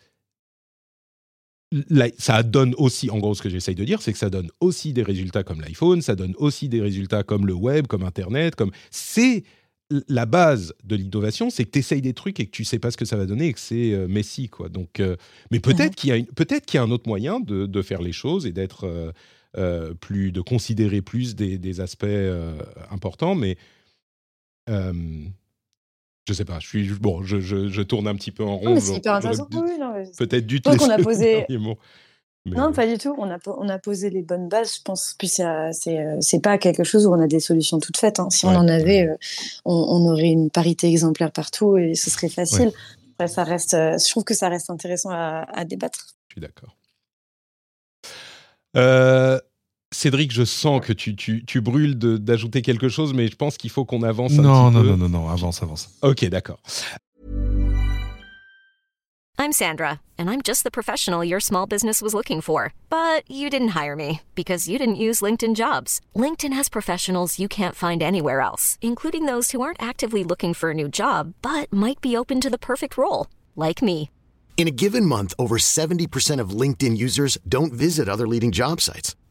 ça donne aussi, en gros, ce que j'essaye de dire, c'est que ça donne aussi des résultats comme l'iPhone, ça donne aussi des résultats comme le web, comme Internet, comme c'est la base de l'innovation, c'est que tu essayes des trucs et que tu sais pas ce que ça va donner et que c'est euh, Messi, quoi. Donc, euh, mais peut-être mhm. qu'il y a peut-être qu'il y a un autre moyen de, faire les choses et d'être euh, plus, de considérer plus des, aspects importants, mais je sais pas. Je suis bon, je, tourne un petit peu en rond. c'est hyper intéressant. Peut-être du tout. qu'on a posé. Non, pas du tout. On a, on a posé les bonnes bases, je pense. Puis c'est, euh, c'est pas quelque chose où on a des solutions toutes faites. Hein. Si on en avait, euh, on, aurait une parité exemplaire partout et ce serait facile. ça reste, euh, je trouve que ça reste intéressant à, débattre. Je suis d'accord. Cédric, je sens que tu, tu, tu brûles d'ajouter quelque chose, mais je pense qu'il faut qu'on avance un non, petit non, peu. Non, non, non, non, avance, avance. Ok, d'accord. I'm Sandra, and I'm just the professional your small business was looking for. But you didn't hire me because you didn't use LinkedIn jobs. LinkedIn has professionals you can't find anywhere else, including those who aren't actively looking for a new job, but might be open to the perfect role, like me. In a given month, over 70% of LinkedIn users don't visit other leading job sites.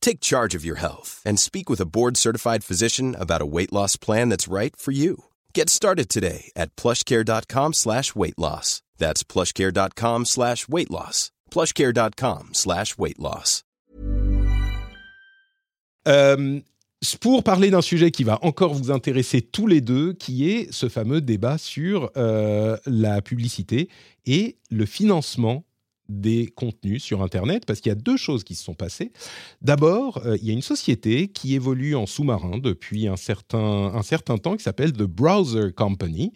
Take charge of your health and speak with a board-certified physician about a weight loss plan that's right for you. Get started today at plushcare.com slash weight loss. That's plushcare.com slash weight loss. plushcare.com slash weight loss. Euh, pour parler d'un sujet qui va encore vous intéresser tous les deux, qui est ce fameux débat sur euh, la publicité et le financement des contenus sur Internet, parce qu'il y a deux choses qui se sont passées. D'abord, euh, il y a une société qui évolue en sous-marin depuis un certain, un certain temps, qui s'appelle The Browser Company.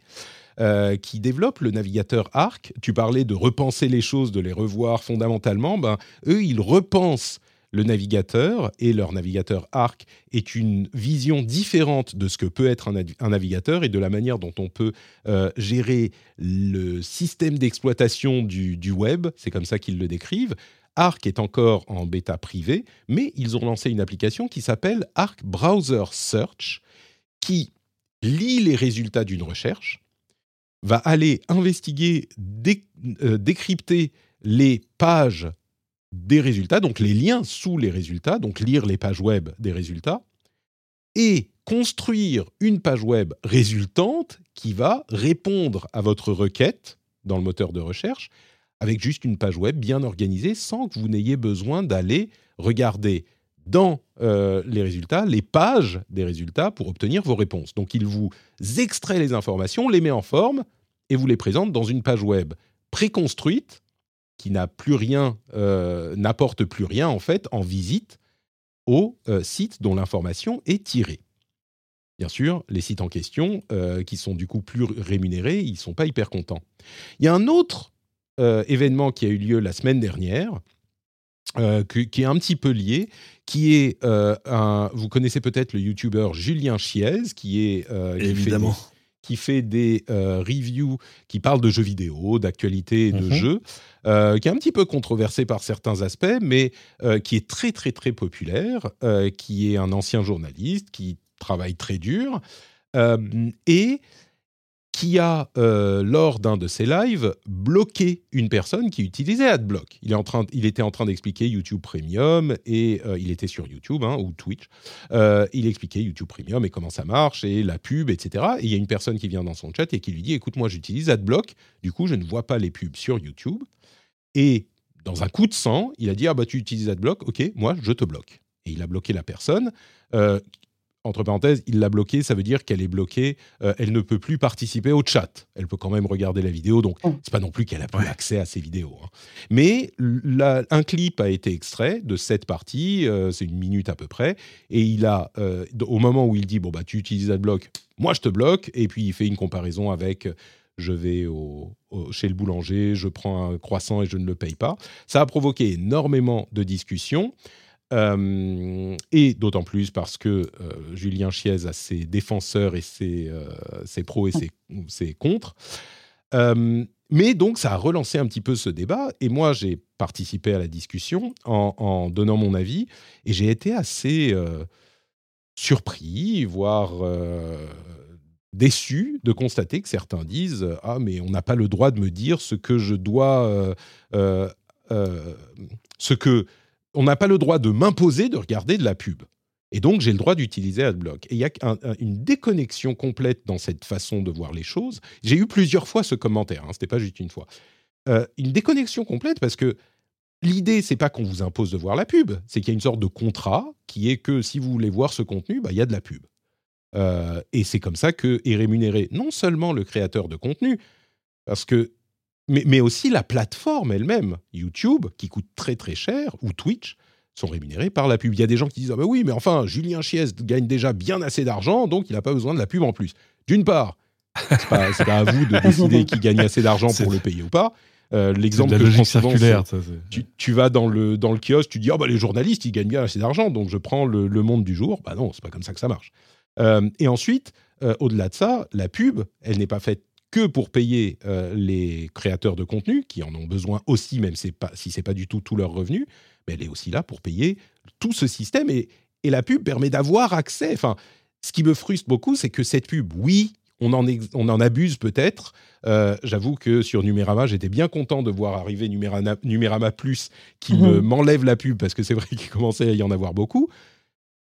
Euh, qui développe le navigateur Arc. Tu parlais de repenser les choses, de les revoir fondamentalement. Ben, eux, ils repensent le navigateur et leur navigateur Arc est une vision différente de ce que peut être un, navigateur et de la manière dont on peut euh, gérer le système d'exploitation du, web. C'est comme ça qu'ils le décrivent. Arc est encore en bêta privée, mais ils ont lancé une application qui s'appelle Arc Browser Search, qui lit les résultats d'une recherche, va aller investiguer, euh, décrypter les pages des résultats, donc les liens sous les résultats, donc lire les pages web des résultats, et construire une page web résultante qui va répondre à votre requête dans le moteur de recherche avec juste une page web bien organisée sans que vous n'ayez besoin d'aller regarder dans euh, les résultats les pages des résultats pour obtenir vos réponses. Donc il vous extrait les informations, les met en forme et vous les présente dans une page web préconstruite qui n'a plus rien, euh, n'apporte plus rien en fait en visite au euh, site dont l'information est tirée. Bien sûr, les sites en question, euh, qui sont du coup plus rémunérés, ils ne sont pas hyper contents. Il y a un autre événement qui a eu lieu la semaine dernière, qui est un petit peu lié, qui est vous connaissez peut-être le youtubeur Julien Chiez, qui est des euh, reviews qui parlent de jeux vidéo, d'actualité et de mhm. jeux, euh, qui est un petit peu controversé par certains aspects, mais euh, qui est très très très populaire, qui est un ancien journaliste, qui travaille très dur, et qui a, euh, lors d'un de ses lives, bloqué une personne qui utilisait AdBlock. Il, est en train, il était en train d'expliquer YouTube Premium, et euh, il était sur YouTube, hein, ou Twitch. Euh, il expliquait YouTube Premium et comment ça marche, et la pub, etc. Et il y a une personne qui vient dans son chat et qui lui dit, écoute, moi j'utilise AdBlock, du coup je ne vois pas les pubs sur YouTube. Et dans un coup de sang, il a dit, ah bah tu utilises AdBlock, ok, moi je te bloque. Et il a bloqué la personne entre parenthèses, il l'a bloquée, ça veut dire qu'elle est bloquée, euh, elle ne peut plus participer au chat. Elle peut quand même regarder la vidéo, donc c'est pas non plus qu'elle a plus accès à ces vidéos. Hein. Mais un clip a été extrait de cette partie, euh, c'est une minute à peu près, et il a, euh, au moment où il dit bon bah tu utilises AdBlock, moi je te bloque, et puis il fait une comparaison avec je vais chez le boulanger, je prends un croissant et je ne le paye pas. Ça a provoqué énormément de discussions. Euh, et d'autant plus parce que euh, Julien Chiez a ses défenseurs et ses, euh, ses pros et ses, ses contres. mais donc, ça a relancé un petit peu ce débat. Et moi, j'ai participé à la discussion en, en, donnant mon avis. Et j'ai été assez surpris, voire déçu de constater que certains disent Ah, mais on n'a pas le droit de me dire ce que je dois. ce que on n'a pas le droit de m'imposer de regarder de la pub. Et donc, j'ai le droit d'utiliser AdBlock. Et il y a une déconnexion complète dans cette façon de voir les choses. J'ai eu plusieurs fois ce commentaire, hein, ce n'était pas juste une fois. Euh, une déconnexion complète parce que l'idée, c'est pas qu'on vous impose de voir la pub, c'est qu'il y a une sorte de contrat qui est que si vous voulez voir ce contenu, bah, il y a de la pub. Euh, et c'est comme ça que est rémunéré non seulement le créateur de contenu, parce que mais, aussi la plateforme elle-même, YouTube, qui coûte très très cher, ou Twitch, sont rémunérés par la pub. Il y a des gens qui disent Ah ben oui, mais enfin, Julien Chies gagne déjà bien assez d'argent, donc il n'a pas besoin de la pub en plus. D'une part, c'est pas, pas à vous de décider qui gagne assez d'argent pour le payer ou pas. Euh, L'exemple que je prends souvent, tu, tu, vas dans le, dans le kiosque, tu dis Ah bah les journalistes, ils gagnent bien assez d'argent, donc je prends le, monde du jour. Bah non, c'est pas comme ça que ça marche. Euh, et ensuite, euh, au-delà de ça, la pub, elle n'est pas faite que pour payer euh, les créateurs de contenu, qui en ont besoin aussi, même pas, si ce n'est pas du tout tous leurs revenus, mais elle est aussi là pour payer tout ce système. Et, et la pub permet d'avoir accès. Enfin, ce qui me frustre beaucoup, c'est que cette pub, oui, on en, on en abuse peut-être. Euh, j'avoue que sur Numérama, j'étais bien content de voir arriver Numérama, Numérama Plus qui mhm. m'enlève la pub, parce que c'est vrai qu'il commençait à y en avoir beaucoup.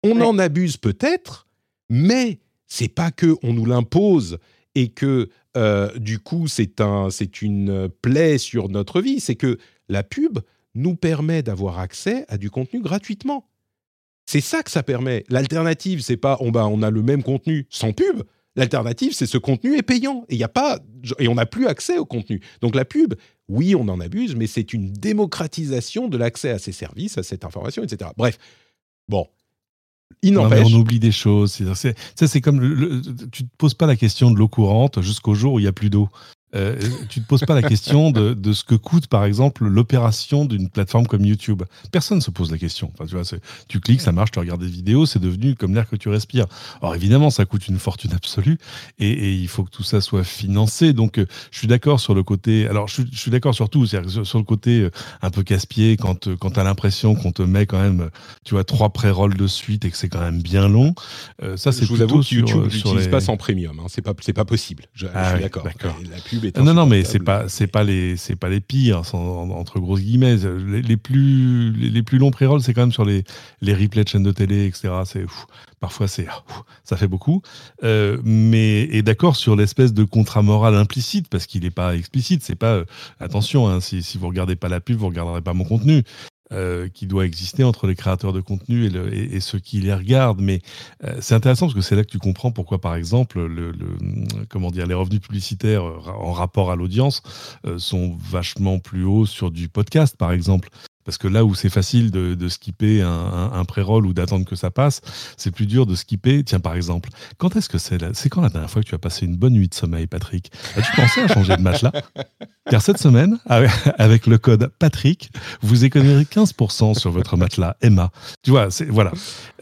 On en abuse peut-être, mais c'est pas que on nous l'impose et que euh, du coup c'est un, c'est une plaie sur notre vie, c'est que la pub nous permet d'avoir accès à du contenu gratuitement. C'est ça que ça permet. L'alternative, c'est pas on, bah, on a le même contenu sans pub. L'alternative, c'est ce contenu est payant et il a pas et on n'a plus accès au contenu. Donc la pub, oui, on en abuse, mais c'est une démocratisation de l'accès à ces services, à cette information, etc. Bref, bon. Il n'empêche. On oublie des choses. C'est, c'est, comme le, tu te poses pas la question de l'eau courante jusqu'au jour où il y a plus d'eau. Euh, tu te poses pas la question de, de, ce que coûte, par exemple, l'opération d'une plateforme comme YouTube. Personne ne se pose la question. Enfin, tu, vois, tu cliques, ça marche, tu regardes des vidéos, c'est devenu comme l'air que tu respires. Alors évidemment, ça coûte une fortune absolue et, et il faut que tout ça soit financé. Donc, euh, je suis d'accord sur le côté. Alors, je, je suis d'accord sur tout, sur, sur, le côté euh, un peu casse-pied quand, quand tu as l'impression qu'on te met quand même, tu vois, trois pré-rolls de suite et que c'est quand même bien long. ça, c'est je vous avoue que YouTube n'utilise les... pas sans premium. Hein. C'est pas, pas possible. Je, ah suis d'accord. Non, non, mais c'est pas, c'est pas les, c'est pas les pires entre grosses guillemets. Les, plus, les, plus longs pré-rolls, c'est quand même sur les, les replays de chaînes de télé, etc. C'est parfois c'est, ça fait beaucoup. Euh, mais et d'accord sur l'espèce de contrat moral implicite parce qu'il n'est pas explicite. C'est pas, euh, attention, hein, si, si vous regardez pas la pub, vous regarderez pas mon contenu. Euh, qui doit exister entre les créateurs de contenu et, ceux qui les regardent. Mais euh, c'est intéressant parce que c'est là que tu comprends pourquoi, par exemple, le, comment dire, les revenus publicitaires euh, en rapport à l'audience sont vachement plus hauts sur du podcast, par exemple. Parce que là où c'est facile de, de, skipper un, un, un pré-roll ou d'attendre que ça passe, c'est plus dur de skipper. Tiens, par exemple, quand est-ce que c'est C'est quand la dernière fois que tu as passé une bonne nuit de sommeil, Patrick? As-tu pensé à changer de matelas? Car cette semaine, avec le code Patrick, vous économisez 15% sur votre matelas Emma. Tu vois, c'est voilà.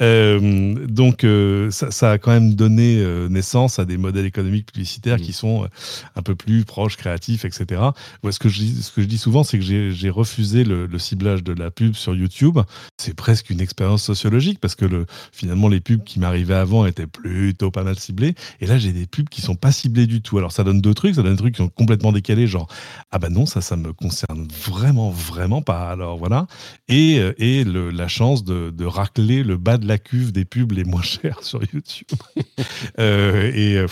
Euh, donc euh, ça, ça, a quand même donné euh, naissance à des modèles économiques publicitaires qui mmh. sont un peu plus proches, créatifs, etc. ce que je dis, ce que je dis souvent, c'est que j'ai refusé le, le ciblage de la pub sur YouTube, c'est presque une expérience sociologique parce que le, finalement les pubs qui m'arrivaient avant étaient plutôt pas mal ciblées. Et là, j'ai des pubs qui sont pas ciblées du tout. Alors ça donne deux trucs, ça donne des trucs qui sont complètement décalés, genre ah bah non, ça, ça me concerne vraiment, vraiment pas. Alors voilà. Et, euh, et la chance de, de, racler le bas de la cuve des pubs les moins chers sur YouTube. euh, et euh,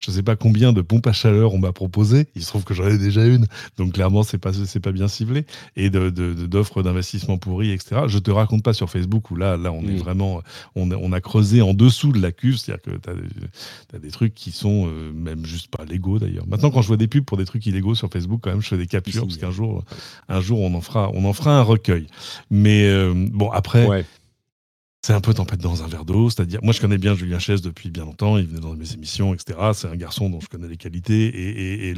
je sais pas combien de pompes à chaleur on m'a proposé. Il se trouve que j'en ai déjà une, donc clairement c'est pas pas bien ciblé et de, d'investissement pourries, etc. Je te raconte pas sur Facebook où là là on est vraiment on, on, a creusé en dessous de la cuve, c'est-à-dire que tu as, des trucs qui sont euh, même juste pas légaux d'ailleurs. Maintenant quand je vois des pubs pour des trucs illégaux sur Facebook, quand même je fais des captures parce qu'un jour un jour on en fera on en fera un recueil. Mais euh, bon après. Ouais c'est un peu tempête dans un verre d'eau. C'est-à-dire, moi, je connais bien Julien Chess depuis bien longtemps. Il venait dans mes émissions, etc. C'est un garçon dont je connais les qualités et, et,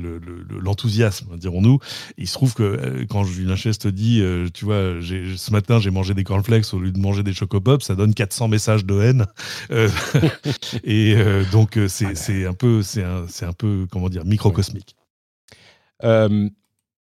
l'enthousiasme, dirons-nous. Il se trouve que euh, quand Julien Chess te dit, euh, tu vois, ce matin, j'ai mangé des cornflakes au lieu de manger des chocopops, ça donne 400 messages de haine. Euh, et donc, c'est un peu, c'est un, un, peu, comment dire, microcosmique.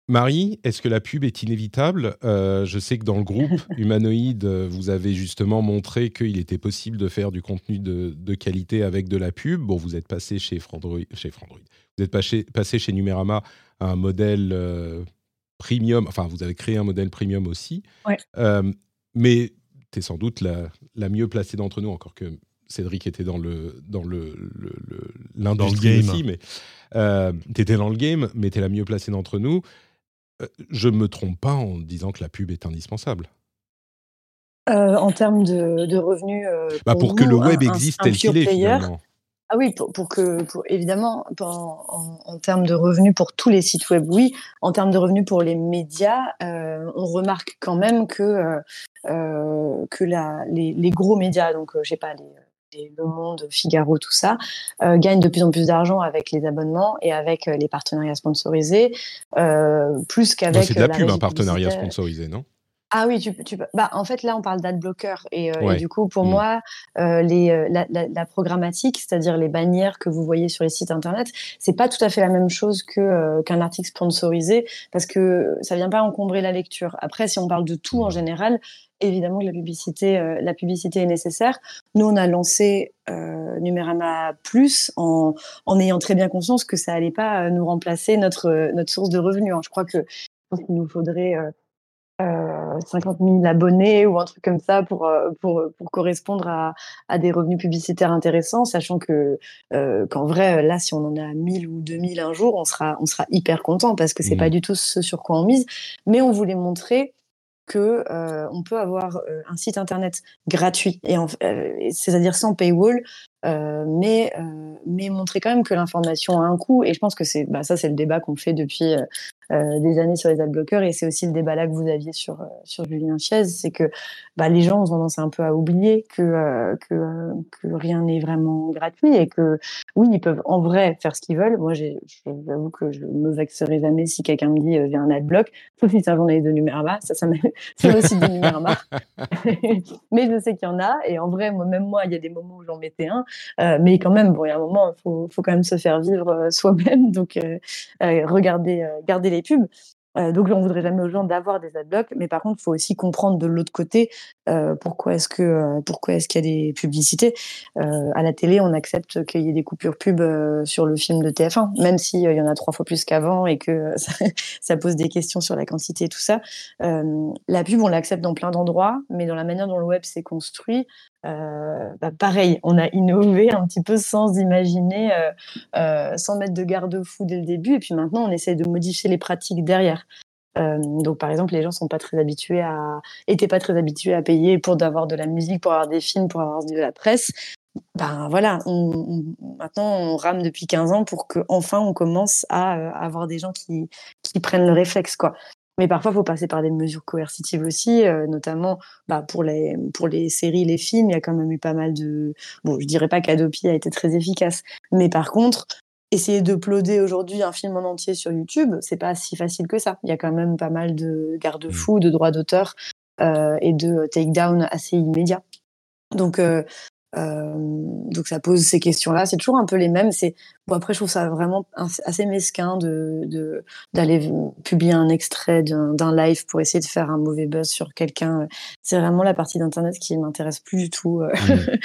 Marie, est-ce que la pub est inévitable? Euh, Je sais que dans le groupe Humanoïde, vous avez justement montré qu'il était possible de faire du contenu de, qualité avec de la pub. Bon, vous êtes passé chez Frandroid, chez Frandroid. Vous êtes passé, passé chez Numérama à un modèle euh, premium. Enfin, vous avez créé un modèle premium aussi. Ouais. Euh, mais tu es sans doute la, la mieux placée d'entre nous, encore que Cédric était dans le dans le, l'industrie aussi, mais tu étais dans le game, mais tu es la mieux placée d'entre nous. Euh, je ne me trompe pas en disant que la pub est indispensable. Euh, en termes de, revenus. Euh, bah, pour, que le web existe tel qu'il est, finalement. Ah oui, pour, que, pour, évidemment, en, termes de revenus pour tous les sites web, oui. En termes de revenus pour les médias, on remarque quand même que, que la, les, les, gros médias, donc je sais pas, les, le Monde, Figaro, tout ça, euh, gagnent de plus en plus d'argent avec les abonnements et avec euh, les partenariats sponsorisés, euh, plus qu'avec. C'est de la, pub, un partenariat sponsorisé, non? Ah oui, tu, tu, bah, en fait, là, on parle d'adblocker. Et, et, du coup, pour mm. moi, les, la, la, programmatique, c'est-à-dire les bannières que vous voyez sur les sites Internet, c'est pas tout à fait la même chose que, qu'un article sponsorisé parce que ça vient pas encombrer la lecture. Après, si on parle de tout en général, évidemment que la publicité, euh, la publicité est nécessaire. Nous, on a lancé euh, Numérama Plus en, en, ayant très bien conscience que ça allait pas euh, nous remplacer notre, notre source de revenus. Hein. Je crois que qu'il nous faudrait euh, 50 000 abonnés ou un truc comme ça pour, pour, pour correspondre à, à, des revenus publicitaires intéressants, sachant que qu'en vrai, là, si on en a 1000 ou 2000 un jour, on sera, on sera hyper content parce que c'est mmh. pas du tout ce sur quoi on mise. Mais on voulait montrer que on peut avoir un site internet gratuit et c'est-à-dire sans paywall mais mais montrer quand même que l'information a un coût. Et je pense que c'est bah, ça c'est le débat qu'on fait depuis euh, des années sur les adblockers. Et c'est aussi le débat là que vous aviez sur euh, sur Julien Chiez, c'est que bah, les gens ont tendance un peu à oublier que euh, que, que rien n'est vraiment gratuit et que oui ils peuvent en vrai faire ce qu'ils veulent. Moi j'avoue que je me vexerai jamais si quelqu'un me dit j'ai un adblock, sauf si c'est un journaliste de Numerama, ça ça c'est aussi de Numerama. mais je sais qu'il y en a. Et en vrai moi même moi il y a des moments où j'en mettais un, mais quand même bon il y a un moment il faut faut quand même se faire vivre soi-même. Donc regardez garder les pubs. Euh, donc, on voudrait jamais aux gens d'avoir des adblocks, mais par contre, il faut aussi comprendre de l'autre côté euh, pourquoi est-ce que euh, pourquoi est-ce qu'il y a des publicités. à la télé, on accepte qu'il y ait des coupures pub sur le film de TF1, même s'il y en a trois fois plus qu'avant et que ça, ça, pose des questions sur la quantité et tout ça. la pub, on l'accepte dans plein d'endroits, mais dans la manière dont le web s'est construit, euh, bah pareil, on a innové un petit peu sans imaginer, euh, euh, sans mettre de garde-fou dès le début. Et puis maintenant, on essaie de modifier les pratiques derrière. donc, par exemple, les gens sont pas très habitués à, étaient pas très habitués à payer pour avoir de la musique, pour avoir des films, pour avoir de la presse. Ben voilà, maintenant on rame depuis 15 ans pour que enfin on commence à, avoir des gens qui, qui prennent le réflexe quoi. Mais parfois, il faut passer par des mesures coercitives aussi, euh, notamment bah, pour, les, pour les séries, les films. Il y a quand même eu pas mal de. Bon, je dirais pas qu'Adopi a été très efficace, mais par contre, essayer de ploder aujourd'hui un film en entier sur YouTube, c'est pas si facile que ça. Il y a quand même pas mal de garde-fous, de droits d'auteur euh, et de take-down assez immédiats. Donc, euh, euh, donc ça pose ces questions-là. C'est toujours un peu les mêmes. C'est bon après je trouve ça vraiment assez mesquin de d'aller publier un extrait d'un live pour essayer de faire un mauvais buzz sur quelqu'un. C'est vraiment la partie d'internet qui m'intéresse plus du tout. Euh. Mmh.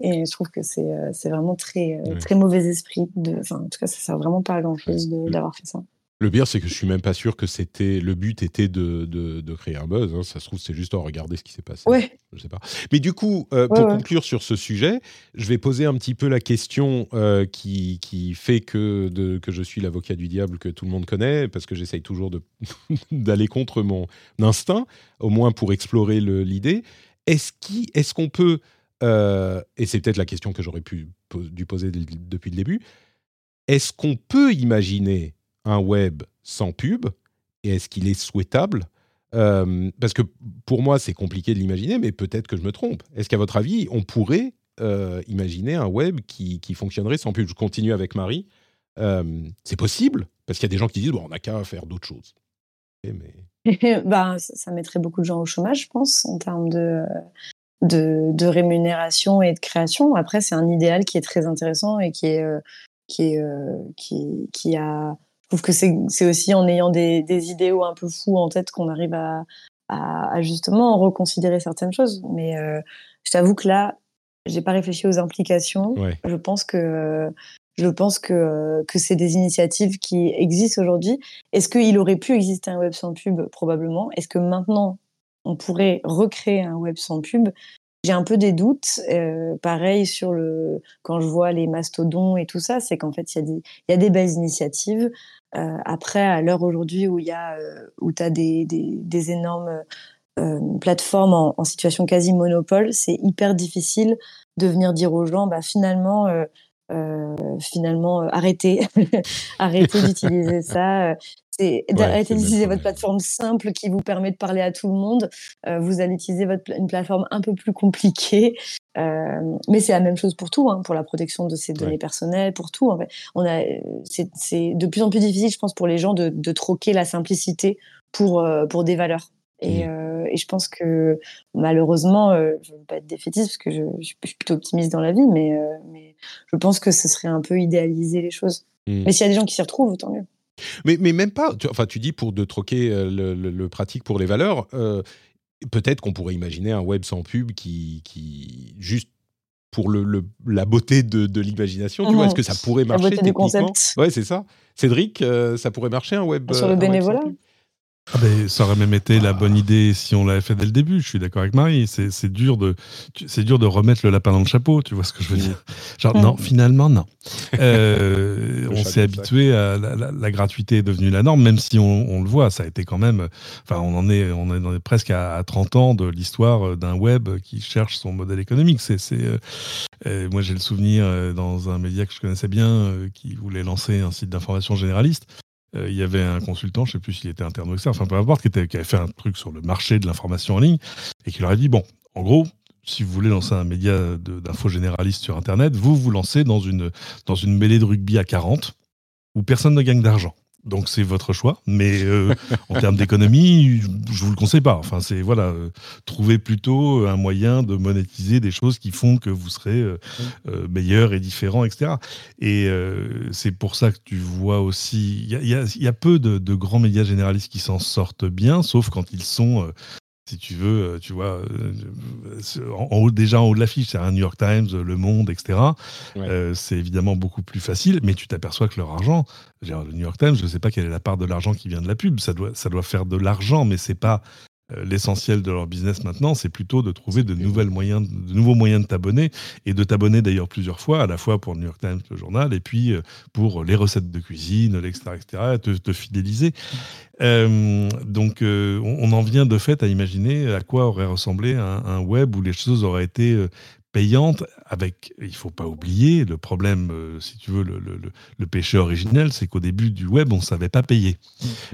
Et je trouve que c'est euh, c'est vraiment très très mauvais esprit. De, enfin en tout cas ça sert vraiment pas à grand chose d'avoir fait ça. Le pire, c'est que je suis même pas sûr que c'était le but était de, de, créer un buzz. Hein. Ça se trouve, c'est juste en regarder ce qui s'est passé. Ouais. Je sais pas. Mais du coup, euh, pour conclure sur ce sujet, je vais poser un petit peu la question euh, qui, qui, fait que, de, que je suis l'avocat du diable que tout le monde connaît, parce que j'essaye toujours d'aller contre mon instinct, au moins pour explorer l'idée. Est-ce qu'on est peut, euh, et c'est peut-être la question que j'aurais pu dû poser depuis le début, est-ce qu'on peut imaginer un web sans pub Et est-ce qu'il est souhaitable? Euh, Parce que pour moi, c'est compliqué de l'imaginer, mais peut-être que je me trompe. Est-ce qu'à votre avis, on pourrait euh, imaginer un web qui, fonctionnerait sans pub? Je continue avec Marie. Euh, c'est possible Parce qu'il y a des gens qui disent bon, on n'a qu'à faire d'autres choses. Mais... ben, ça mettrait beaucoup de gens au chômage, je pense, en termes de, de, rémunération et de création. Après, c'est un idéal qui est très intéressant et qui est, qui, est, qui, qui a trouve que c'est aussi en ayant des, idéaux un peu fous en tête qu'on arrive à, justement reconsidérer certaines choses. Mais euh, je t'avoue que là, j'ai pas réfléchi aux implications. Je pense que je pense que, que c'est des initiatives qui existent aujourd'hui. Est-ce qu'il aurait pu exister un web sans pub? Probablement. Est-ce que maintenant, on pourrait recréer un web sans pub? J'ai un peu des doutes. Euh, pareil sur le quand je vois les mastodons et tout ça, c'est qu'en fait il y a des il y a des belles initiatives. Euh, après, à l'heure aujourd'hui où il y a euh, où tu as des, des, des énormes plateformes en, en, situation quasi monopole, c'est hyper difficile de venir dire aux gens, bah finalement. Finalement arrêtez arrêtez d'utiliser ça c'est d'arrêter d'utiliser votre plateforme simple qui vous permet de parler à tout le monde. Euh, vous allez utiliser votre, une plateforme un peu plus compliquée. Euh, mais c'est la même chose pour tout, hein, pour la protection de ces données personnelles, pour tout. En fait. On a, c'est de plus en plus difficile, je pense, pour les gens de, de troquer la simplicité pour, euh, pour des valeurs. Et, mmh. euh, et, je pense que malheureusement, euh, je ne veux pas être défaitiste parce que je, je, suis plutôt optimiste dans la vie, mais, euh, mais je pense que ce serait un peu idéaliser les choses. Mmh. Mais s'il y a des gens qui s'y retrouvent, tant mieux. Mais, mais même pas. Tu, enfin, tu dis pour de troquer euh, le, pratique pour les valeurs. Euh, peut-être qu'on pourrait imaginer un web sans pub qui, qui juste pour le, la beauté de, l'imagination, tu vois, est-ce que ça pourrait marcher la beauté du concept. Ouais, c'est ça. Cédric, euh, ça pourrait marcher un web sur le bénévolat. Ah ben, ça aurait même été la bonne idée si on l'avait fait dès le début. Je suis d'accord avec Marie. C'est dur de c'est dur de remettre le lapin dans le chapeau. Tu vois ce que je veux dire Genre non, finalement non. Euh, on s'est habitué à la, gratuité est devenue la norme, même si on, le voit, ça a été quand même. Enfin, on en est on est, presque à, 30 ans de l'histoire d'un web qui cherche son modèle économique. C'est euh, moi j'ai le souvenir euh, dans un média que je connaissais bien qui voulait lancer un site d'information généraliste euh, il y avait un consultant, je ne sais plus s'il était interne ou externe, enfin peu importe, qui, avait fait un truc sur le marché de l'information en ligne et qui leur a dit bon, en gros, si vous voulez lancer un média d'info généraliste sur Internet, vous vous lancez dans une, dans une mêlée de rugby à 40 où personne ne gagne d'argent. Donc c'est votre choix, mais euh, en termes d'économie, je vous le conseille pas. Enfin, c'est voilà, euh, trouver plutôt un moyen de monétiser des choses qui font que vous serez euh, meilleur et différent, etc. Et c'est pour ça que tu vois aussi, il y a, peu de, de, grands médias généralistes qui s'en sortent bien, sauf quand ils sont si tu veux, euh, tu vois, euh, en haut, déjà en haut de l'affiche, c'est un New York Times, Le Monde, etc. Euh, c'est évidemment beaucoup plus facile, mais tu t'aperçois que leur argent, le New York Times, je ne sais pas quelle est la part de l'argent qui vient de la pub, ça doit, ça doit faire de l'argent, mais c'est pas euh, l'essentiel de leur business maintenant, c'est plutôt de trouver de, nouvelles moyens, de nouveaux moyens de t'abonner et de t'abonner d'ailleurs plusieurs fois, à la fois pour le New York Times, le journal, et puis euh, pour les recettes de cuisine, etc., etc., te, te fidéliser. Euh, donc, on, en vient de fait à imaginer à quoi aurait ressemblé un, web où les choses auraient été payante avec, il faut pas oublier, le problème, euh, si tu veux, le, le, le péché originel, c'est qu'au début du web, on savait pas payer.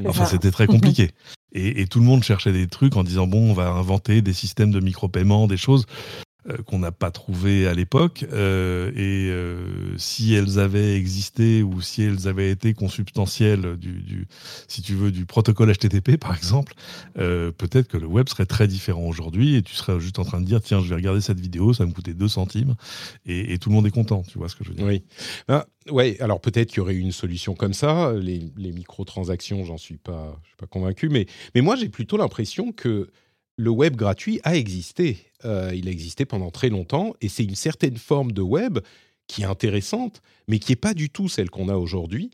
Enfin, c'était très compliqué. Et, et, tout le monde cherchait des trucs en disant, bon, on va inventer des systèmes de micro-paiement, des choses. Euh, qu'on n'a pas trouvé à l'époque. Euh, et euh, si elles avaient existé ou si elles avaient été consubstantielles du, si tu veux, du protocole HTTP, par exemple, peut-être que le web serait très différent aujourd'hui et tu serais juste en train de dire, tiens, je vais regarder cette vidéo, ça me coûtait 2 centimes et, tout le monde est content. Tu vois ce que je veux dire Oui. Ah, ouais, alors peut-être qu'il y aurait une solution comme ça. Les, les microtransactions, j'en suis pas, suis pas convaincu. Mais, mais moi, j'ai plutôt l'impression que le web gratuit a existé. Euh, il a existé pendant très longtemps et c'est une certaine forme de web qui est intéressante, mais qui n'est pas du tout celle qu'on a aujourd'hui.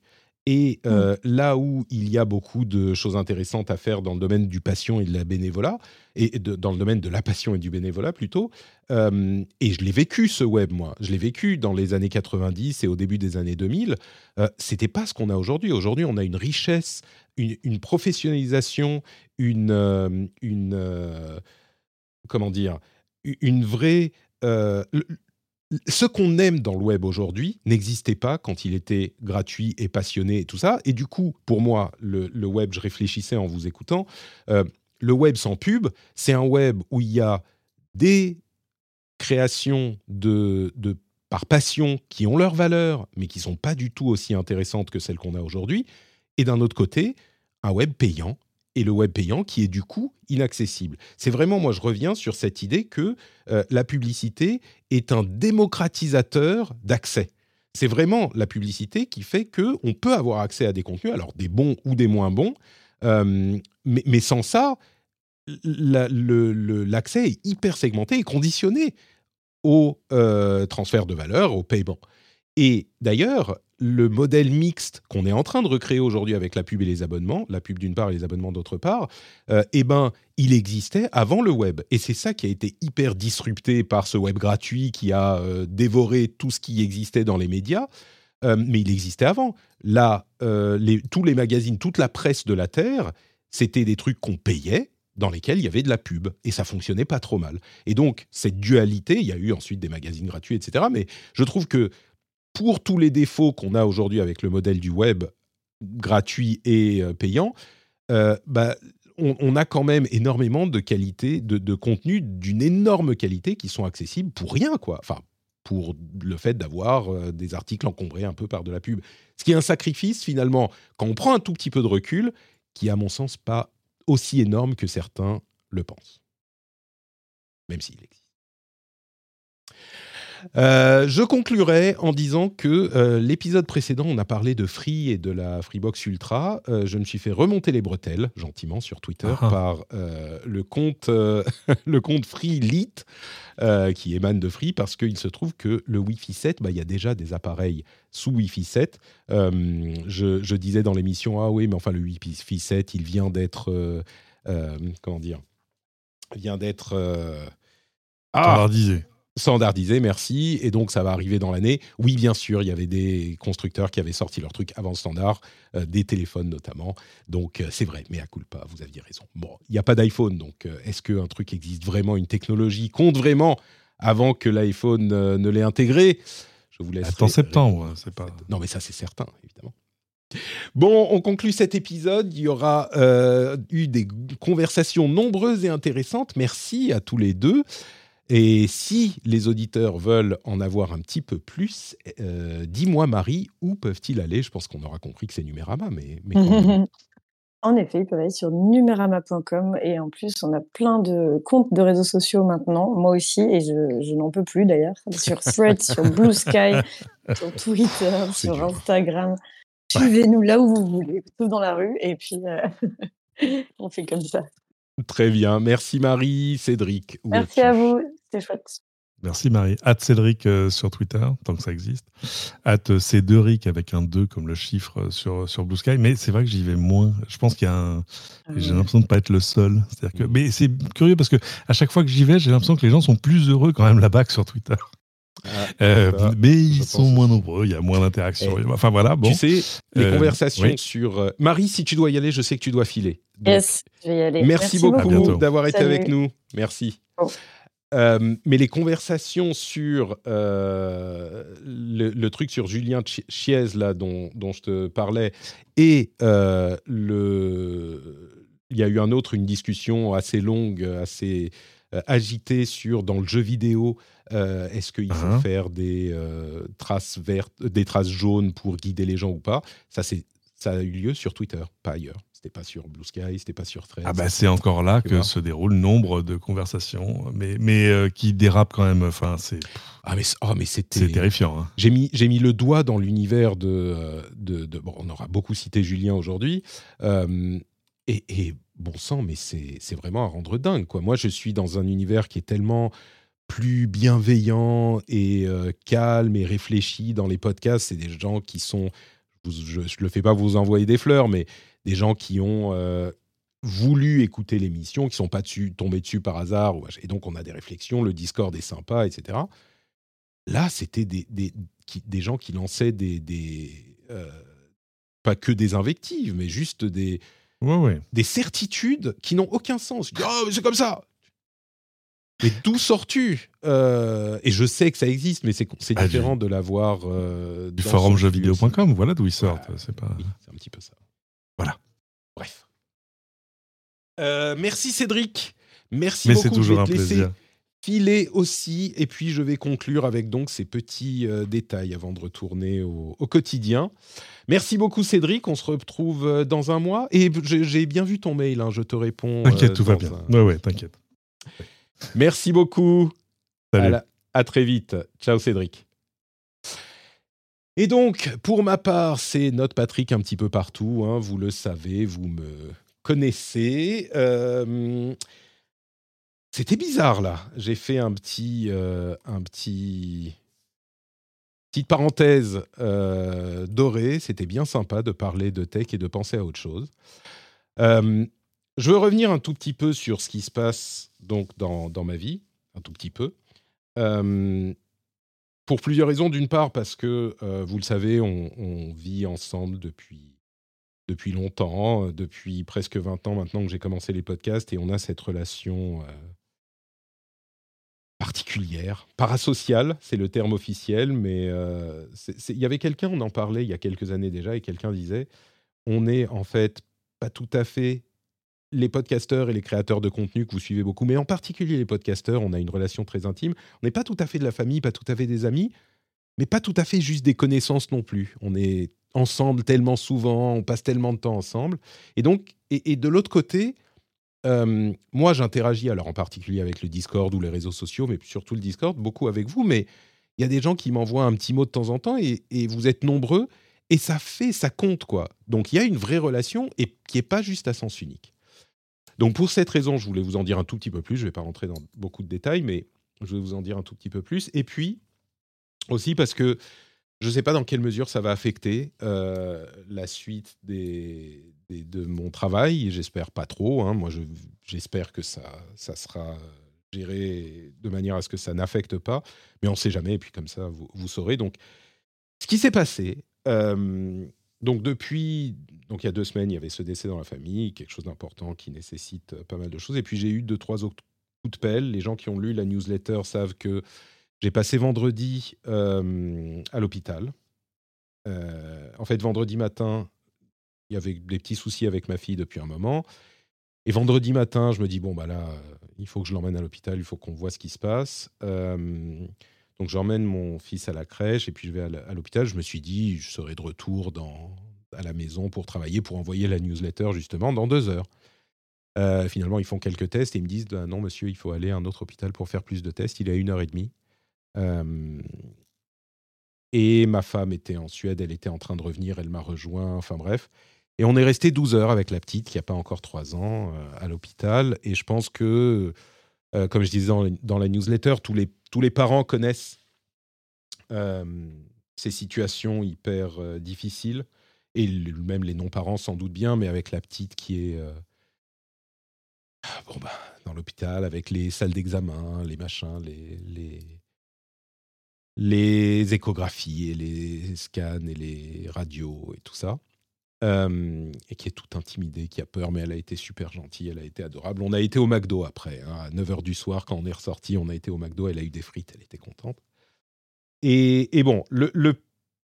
Et euh, mm. là où il y a beaucoup de choses intéressantes à faire dans le domaine du passion et de la bénévolat, et dans le domaine de la passion et du bénévolat plutôt, euh, et je l'ai vécu ce web, moi, je l'ai vécu dans les années 90 et au début des années 2000, euh, c'était pas ce qu'on a aujourd'hui. Aujourd'hui, on a une richesse, une, professionnalisation, une, euh, une comment dire, une vraie ce qu'on aime dans le web aujourd'hui n'existait pas quand il était gratuit et passionné et tout ça. Et du coup, pour moi, le, web, je réfléchissais en vous écoutant, euh, le web sans pub, c'est un web où il y a des créations de, par passion qui ont leur valeur, mais qui sont pas du tout aussi intéressantes que celles qu'on a aujourd'hui. Et d'un autre côté, un web payant et le web payant qui est du coup inaccessible. C'est vraiment, moi je reviens sur cette idée que euh, la publicité est un démocratisateur d'accès. C'est vraiment la publicité qui fait que on peut avoir accès à des contenus, alors des bons ou des moins bons, euh, mais, sans ça, l'accès est hyper segmenté et conditionné au euh, transfert de valeur, au paiement. Et d'ailleurs, le modèle mixte qu'on est en train de recréer aujourd'hui avec la pub et les abonnements, la pub d'une part et les abonnements d'autre part, euh, eh ben, il existait avant le web. Et c'est ça qui a été hyper disrupté par ce web gratuit qui a euh, dévoré tout ce qui existait dans les médias. Euh, mais il existait avant. Là, tous les magazines, toute la presse de la Terre, c'était des trucs qu'on payait, dans lesquels il y avait de la pub et ça fonctionnait pas trop mal. Et donc cette dualité, il y a eu ensuite des magazines gratuits, etc. Mais je trouve que pour tous les défauts qu'on a aujourd'hui avec le modèle du web gratuit et euh, payant, euh, bah, on, a quand même énormément de de, contenus d'une énorme qualité qui sont accessibles pour rien, quoi. Enfin, pour le fait d'avoir euh, des articles encombrés un peu par de la pub. Ce qui est un sacrifice, finalement, quand on prend un tout petit peu de recul, qui, à mon sens, pas aussi énorme que certains le pensent. Même s'il existe. Euh, je conclurai en disant que euh, l'épisode précédent, on a parlé de Free et de la Freebox Ultra. Euh, je me suis fait remonter les bretelles, gentiment, sur Twitter, Ah. par euh, le compte, le compte Free Lite, qui émane de Free, parce qu'il se trouve que le Wi-Fi 7, bah, il y a déjà des appareils sous Wi-Fi 7. Euh, je, je disais dans l'émission, ah oui, mais enfin, le Wi-Fi 7, il vient d'être... comment dire Il vient d'être... ah, Standardisé. Standardisé, merci. Et donc, ça va arriver dans l'année. Oui, bien sûr, il y avait des constructeurs qui avaient sorti leur truc avant le standard, euh, des téléphones notamment. Donc, euh, c'est vrai, mais à culpa, vous aviez raison. Bon, il n'y a pas d'iPhone, donc euh, est-ce qu'un truc existe vraiment, une technologie compte vraiment avant que l'iPhone ne l'ait intégré? Je vous laisse. Attends septembre, c'est pas. Non, mais ça, c'est certain, évidemment. Bon, on conclut cet épisode. Il y aura eu des conversations nombreuses et intéressantes. Merci à tous les deux. Et si les auditeurs veulent en avoir un petit peu plus, euh, dis-moi, Marie, où peuvent-ils aller? Je pense qu'on aura compris que c'est Numérama, mais, mais quand même. En effet, ils peuvent aller sur numerama.com et en plus, on a plein de comptes de réseaux sociaux maintenant, moi aussi, et je, je n'en peux plus d'ailleurs, sur Threads, sur Blue Sky, sur Twitter, C'est sur dur. Instagram. Suivez-nous là où vous voulez, tout dans la rue, et puis euh, on fait comme ça. Très bien. Merci, Marie. Cédric. Merci à vous, c'était chouette. Merci Marie. At Cédric euh, sur Twitter, tant que ça existe. At euh, Cédric avec un 2 comme le chiffre euh, sur, sur Blue Sky. Mais c'est vrai que j'y vais moins. Je pense qu'il y a un. et J'ai l'impression de ne pas être le seul. C'est-à-dire que... Mais c'est curieux parce que à chaque fois que j'y vais, j'ai l'impression que les gens sont plus heureux quand même là-bas que sur Twitter. Ah, Euh, ça, mais ils sont moins nombreux, il y a moins d'interactions. Eh, Enfin voilà, bon. Tu sais, les Euh, conversations oui. sur. euh, Marie, si tu dois y aller, je sais que tu dois filer. Donc, Yes, je vais y aller. Merci, beaucoup d'avoir été avec nous. Merci. Bon. Euh, mais les conversations sur euh, le, le truc sur Julien Chi- Chiez là dont, dont je te parlais et euh, le il y a eu un autre une discussion assez longue assez euh, agitée sur dans le jeu vidéo euh, est-ce qu'il faut Uh-huh. faire des euh, traces vertes des traces jaunes pour guider les gens ou pas? Ça c'est ça a eu lieu sur Twitter pas ailleurs c'était pas sur Blue Sky c'était pas sur Threads Ah bah c'est encore là que se déroulent nombre de conversations, mais, mais euh, qui dérapent quand même. Enfin, c'est ah mais, oh, mais c'était c'est terrifiant. hein. J'ai mis, j'ai mis le doigt dans l'univers de, euh, de, de- Bon, on aura beaucoup cité Julien aujourd'hui. euh, et, et bon sang, mais c'est c'est vraiment à rendre dingue. Quoi. Moi, je suis dans un univers qui est tellement plus bienveillant et euh, calme et réfléchi dans les podcasts. C'est des gens qui sont. Je ne le fais pas vous envoyer des fleurs, mais des gens qui ont. euh, voulu écouter l'émission, qui sont pas dessus, tombés dessus par hasard, et donc on a des réflexions, le Discord est sympa, etc. Là, c'était des, des, qui- des gens qui lançaient des, des euh, pas que des invectives, mais juste des, Ouais, ouais. des certitudes qui n'ont aucun sens. Dis, Oh, mais c'est comme ça Mais d'où sors-tu Euh, Et je sais que ça existe, mais c'est Ah, différent de l'avoir. euh, Du forum jeuxvideo.com, voilà d'où ils sortent. C'est pas. Oui, c'est un petit peu ça. Voilà. Bref. Euh, merci Cédric. Merci Mais beaucoup. c'est toujours je un vais te laisser plaisir. filer aussi. Et puis je vais conclure avec donc ces petits détails avant de retourner au, au quotidien. Merci beaucoup Cédric. On se retrouve dans un mois. Et j'ai bien vu ton mail. hein, Je te réponds. T'inquiète, tout va bien. un- Ouais, ouais, t'inquiète. Merci beaucoup. Salut. À, la- à très vite. Ciao Cédric. Et donc, pour ma part, c'est notre Patrick un petit peu partout. hein, vous le savez, vous me connaissez. Euh, C'était bizarre là. J'ai fait un petit, euh, un petit, petite parenthèse euh, dorée. C'était bien sympa de parler de tech et de penser à autre chose. Je veux revenir un tout petit peu sur ce qui se passe donc dans, dans ma vie, un tout petit peu. Euh, pour plusieurs raisons. D'une part, parce que, euh, vous le savez, on, vit ensemble depuis, depuis longtemps, euh, depuis presque 20 ans maintenant que j'ai commencé les podcasts, et on a cette relation particulière, parasociale, c'est le terme officiel, mais il y avait quelqu'un, on en parlait il y a quelques années déjà, et quelqu'un disait, on est en fait pas tout à fait les podcasteurs et les créateurs de contenu que vous suivez beaucoup, mais en particulier les podcasteurs, on a une relation très intime. On n'est pas tout à fait de la famille, pas tout à fait des amis, mais pas tout à fait juste des connaissances non plus. On est ensemble tellement souvent, on passe tellement de temps ensemble. Et donc, et, et de l'autre côté, euh, moi j'interagis alors en particulier avec le Discord ou les réseaux sociaux, mais surtout le Discord, beaucoup avec vous, mais il y a des gens qui m'envoient un petit mot de temps en temps et, vous êtes nombreux et ça fait, ça compte quoi. Donc il y a une vraie relation et qui est pas juste à sens unique. Donc pour cette raison, je voulais vous en dire un tout petit peu plus. Je ne vais pas rentrer dans beaucoup de détails, mais je vais vous en dire un tout petit peu plus. Et puis aussi parce que je ne sais pas dans quelle mesure ça va affecter euh, la suite de mon travail. J'espère pas trop. Hein. Moi, j'espère que ça, sera géré de manière à ce que ça n'affecte pas. Mais on ne sait jamais. Et puis comme ça, vous, vous saurez. Donc, ce qui s'est passé. Euh, donc depuis, donc il y a deux semaines, il y avait ce décès dans la famille, quelque chose d'important qui nécessite pas mal de choses. Et puis j'ai eu deux, trois autres coups de pelle. Les gens qui ont lu la newsletter savent que j'ai passé vendredi euh, à l'hôpital. Euh, en fait, vendredi matin, il y avait des petits soucis avec ma fille depuis un moment. Et vendredi matin, je me dis, bon, bah là, il faut que je l'emmène à l'hôpital, il faut qu'on voit ce qui se passe. Euh, donc j'emmène mon fils à la crèche et puis je vais à l'hôpital. Je me suis dit, je serai de retour à la maison pour travailler, pour envoyer la newsletter justement dans deux heures. Euh, finalement, ils font quelques tests et ils me disent, bah non monsieur, il faut aller à un autre hôpital pour faire plus de tests. Il est à une heure et demie. Euh, et ma femme était en Suède, elle était en train de revenir, elle m'a rejoint, enfin bref. Et on est resté 12 heures avec la petite qui n'a pas encore 3 ans euh, à l'hôpital. Et je pense que, comme je disais dans, la newsletter, tous les tous les parents connaissent euh, ces situations hyper euh, difficiles, et même les non-parents sans doute bien, mais avec la petite qui est euh, bon, bah, dans l'hôpital, avec les salles d'examen, les machins, les, les, les échographies et les scans et les radios et tout ça. Euh, et qui est tout intimidée, qui a peur, mais elle a été super gentille, elle a été adorable. On a été au McDo après, hein, à 9h du soir, quand on est ressorti, on a été au McDo, elle a eu des frites, elle était contente. Et, bon, le,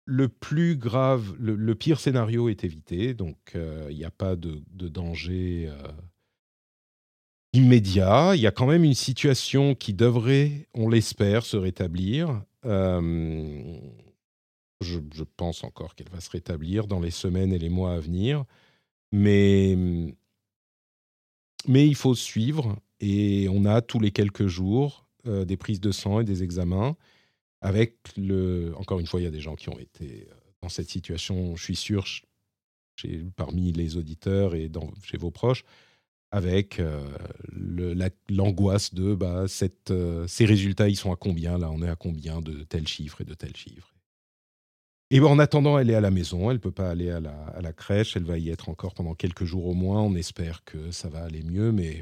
le, plus grave, le, pire scénario est évité, donc euh, il n'y a pas de, danger euh, immédiat. Il y a quand même une situation qui devrait, on l'espère, se rétablir je, pense encore qu'elle va se rétablir dans les semaines et les mois à venir. Mais, il faut suivre et on a tous les quelques jours euh, des prises de sang et des examens. Avec le, encore une fois, il y a des gens qui ont été euh, dans cette situation, je suis sûr, parmi les auditeurs et chez vos proches, avec euh, l'angoisse de bah, ces résultats, ils sont à combien? Là, on est à combien de tel chiffre et de tel chiffre? Et en attendant, elle est à la maison, elle ne peut pas aller à la, crèche, elle va y être encore pendant quelques jours au moins. On espère que ça va aller mieux, mais.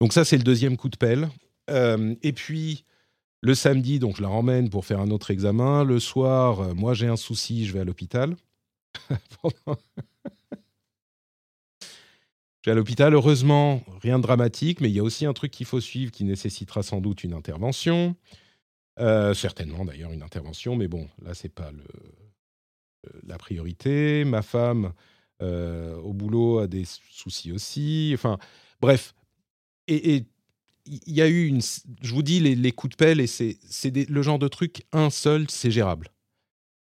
donc, ça, c'est le deuxième coup de pelle. Euh, et puis, le samedi, donc, je la ramène pour faire un autre examen. Le soir, euh, moi, j'ai un souci, je vais à l'hôpital. Je vais à l'hôpital, heureusement, rien de dramatique, mais il y a aussi un truc qu'il faut suivre qui nécessitera sans doute une intervention. Euh, certainement d'ailleurs une intervention, mais bon, là c'est pas le, la priorité. Ma femme euh, au boulot a des soucis aussi. Enfin, bref. Et il y a eu une. Je vous dis les, coups de pelle et c'est le genre de truc un seul, c'est gérable.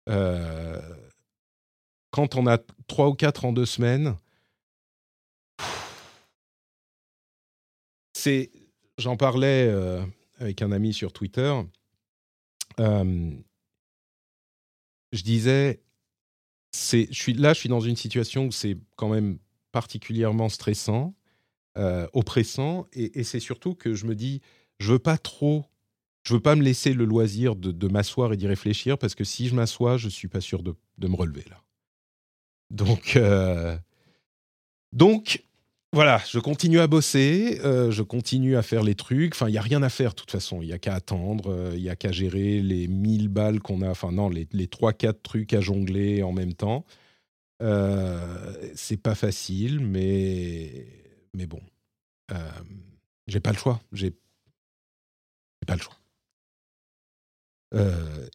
Euh, quand on a trois ou quatre en deux semaines, c'est. J'en parlais avec un ami sur Twitter je disais, je suis là, je suis dans une situation où c'est quand même particulièrement stressant, euh, oppressant, et, c'est surtout que je me dis, je veux pas trop, je veux pas me laisser le loisir de, m'asseoir et d'y réfléchir parce que si je m'assois, je suis pas sûr de, de me relever là. Donc, euh, donc voilà, je continue à bosser, euh, je continue à faire les trucs. Enfin, il n'y a rien à faire de toute façon. Il n'y a qu'à attendre, euh, il n'y a qu'à gérer les 1000 balles qu'on a. Enfin, non, les, les 3-4 trucs à jongler en même temps. Euh, c'est pas facile, mais, mais bon. Euh, j'ai pas le choix. J'ai pas le choix.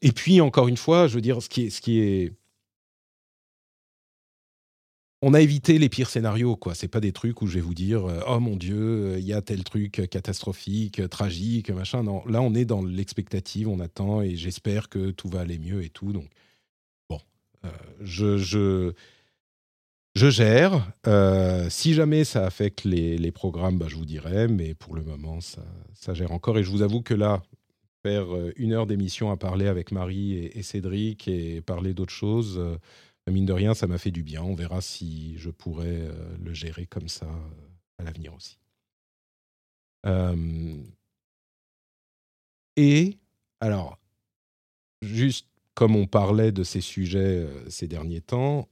et puis, encore une fois, je veux dire, ce qui. Ce qui est on a évité les pires scénarios, quoi. C'est pas des trucs où je vais vous dire, euh, oh mon Dieu, euh, il y a tel truc catastrophique, tragique, machin. Non, là, on est dans l'expectative, on attend et j'espère que tout va aller mieux et tout. Donc, bon, euh, je, je, je, gère. si jamais ça affecte les, les programmes, bah, je vous dirai, mais pour le moment, ça, ça gère encore. Et je vous avoue que là, faire une heure d'émission à parler avec Marie et, Cédric et parler d'autres choses, mine de rien, ça m'a fait du bien. On verra si je pourrais le gérer comme ça à l'avenir aussi. et alors, juste comme on parlait de ces sujets ces derniers temps,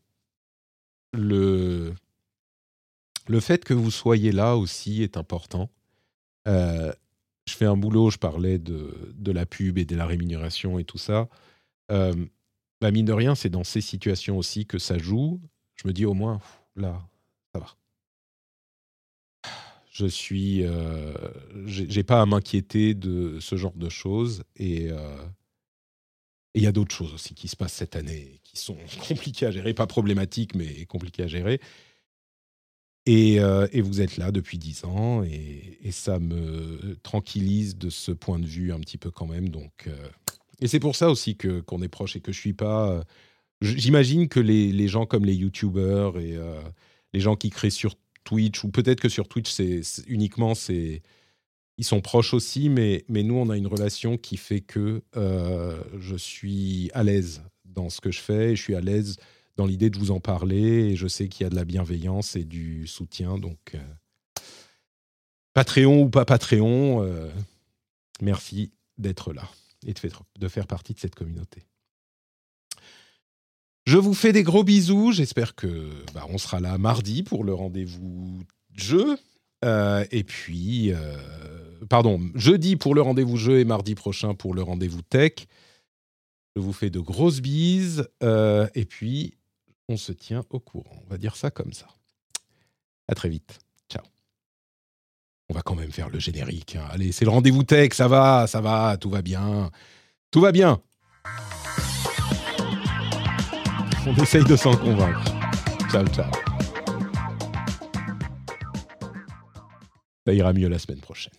le, le fait que vous soyez là aussi est important. Euh, je fais un boulot, je parlais de, de, la pub et de la rémunération et tout ça. Euh, bah mine de rien, c'est dans ces situations aussi que ça joue. Je me dis au moins, là, ça va. Je suis, euh, j'ai pas à m'inquiéter de ce genre de choses et euh, il y a d'autres choses aussi qui se passent cette année qui sont compliquées à gérer, pas problématiques mais compliquées à gérer. Euh, et, vous êtes là depuis dix ans et, ça me tranquillise de ce point de vue un petit peu quand même. Donc, euh, et c'est pour ça aussi que qu'on est proche et que je suis pas. Euh, j'imagine que les, les, gens comme les YouTubers et les gens qui créent sur Twitch ou peut-être que sur Twitch c'est uniquement c'est ils sont proches aussi, mais, mais nous on a une relation qui fait que je suis à l'aise dans ce que je fais et je suis à l'aise dans l'idée de vous en parler. Et je sais qu'il y a de la bienveillance et du soutien. Donc, euh, Patreon ou pas Patreon, euh, merci d'être là et de faire, partie de cette communauté. Je vous fais des gros bisous. J'espère que bah, on sera là mardi pour le rendez-vous jeu. Euh, et puis, pardon, jeudi pour le rendez-vous jeu et mardi prochain pour le rendez-vous tech. Je vous fais de grosses bises. et puis, on se tient au courant. On va dire ça comme ça. À très vite. On va quand même faire le générique. Hein. Allez, c'est le rendez-vous tech, ça va, ça va, tout va bien. Tout va bien. On essaye de s'en convaincre. Ciao, ciao. Ça ira mieux la semaine prochaine.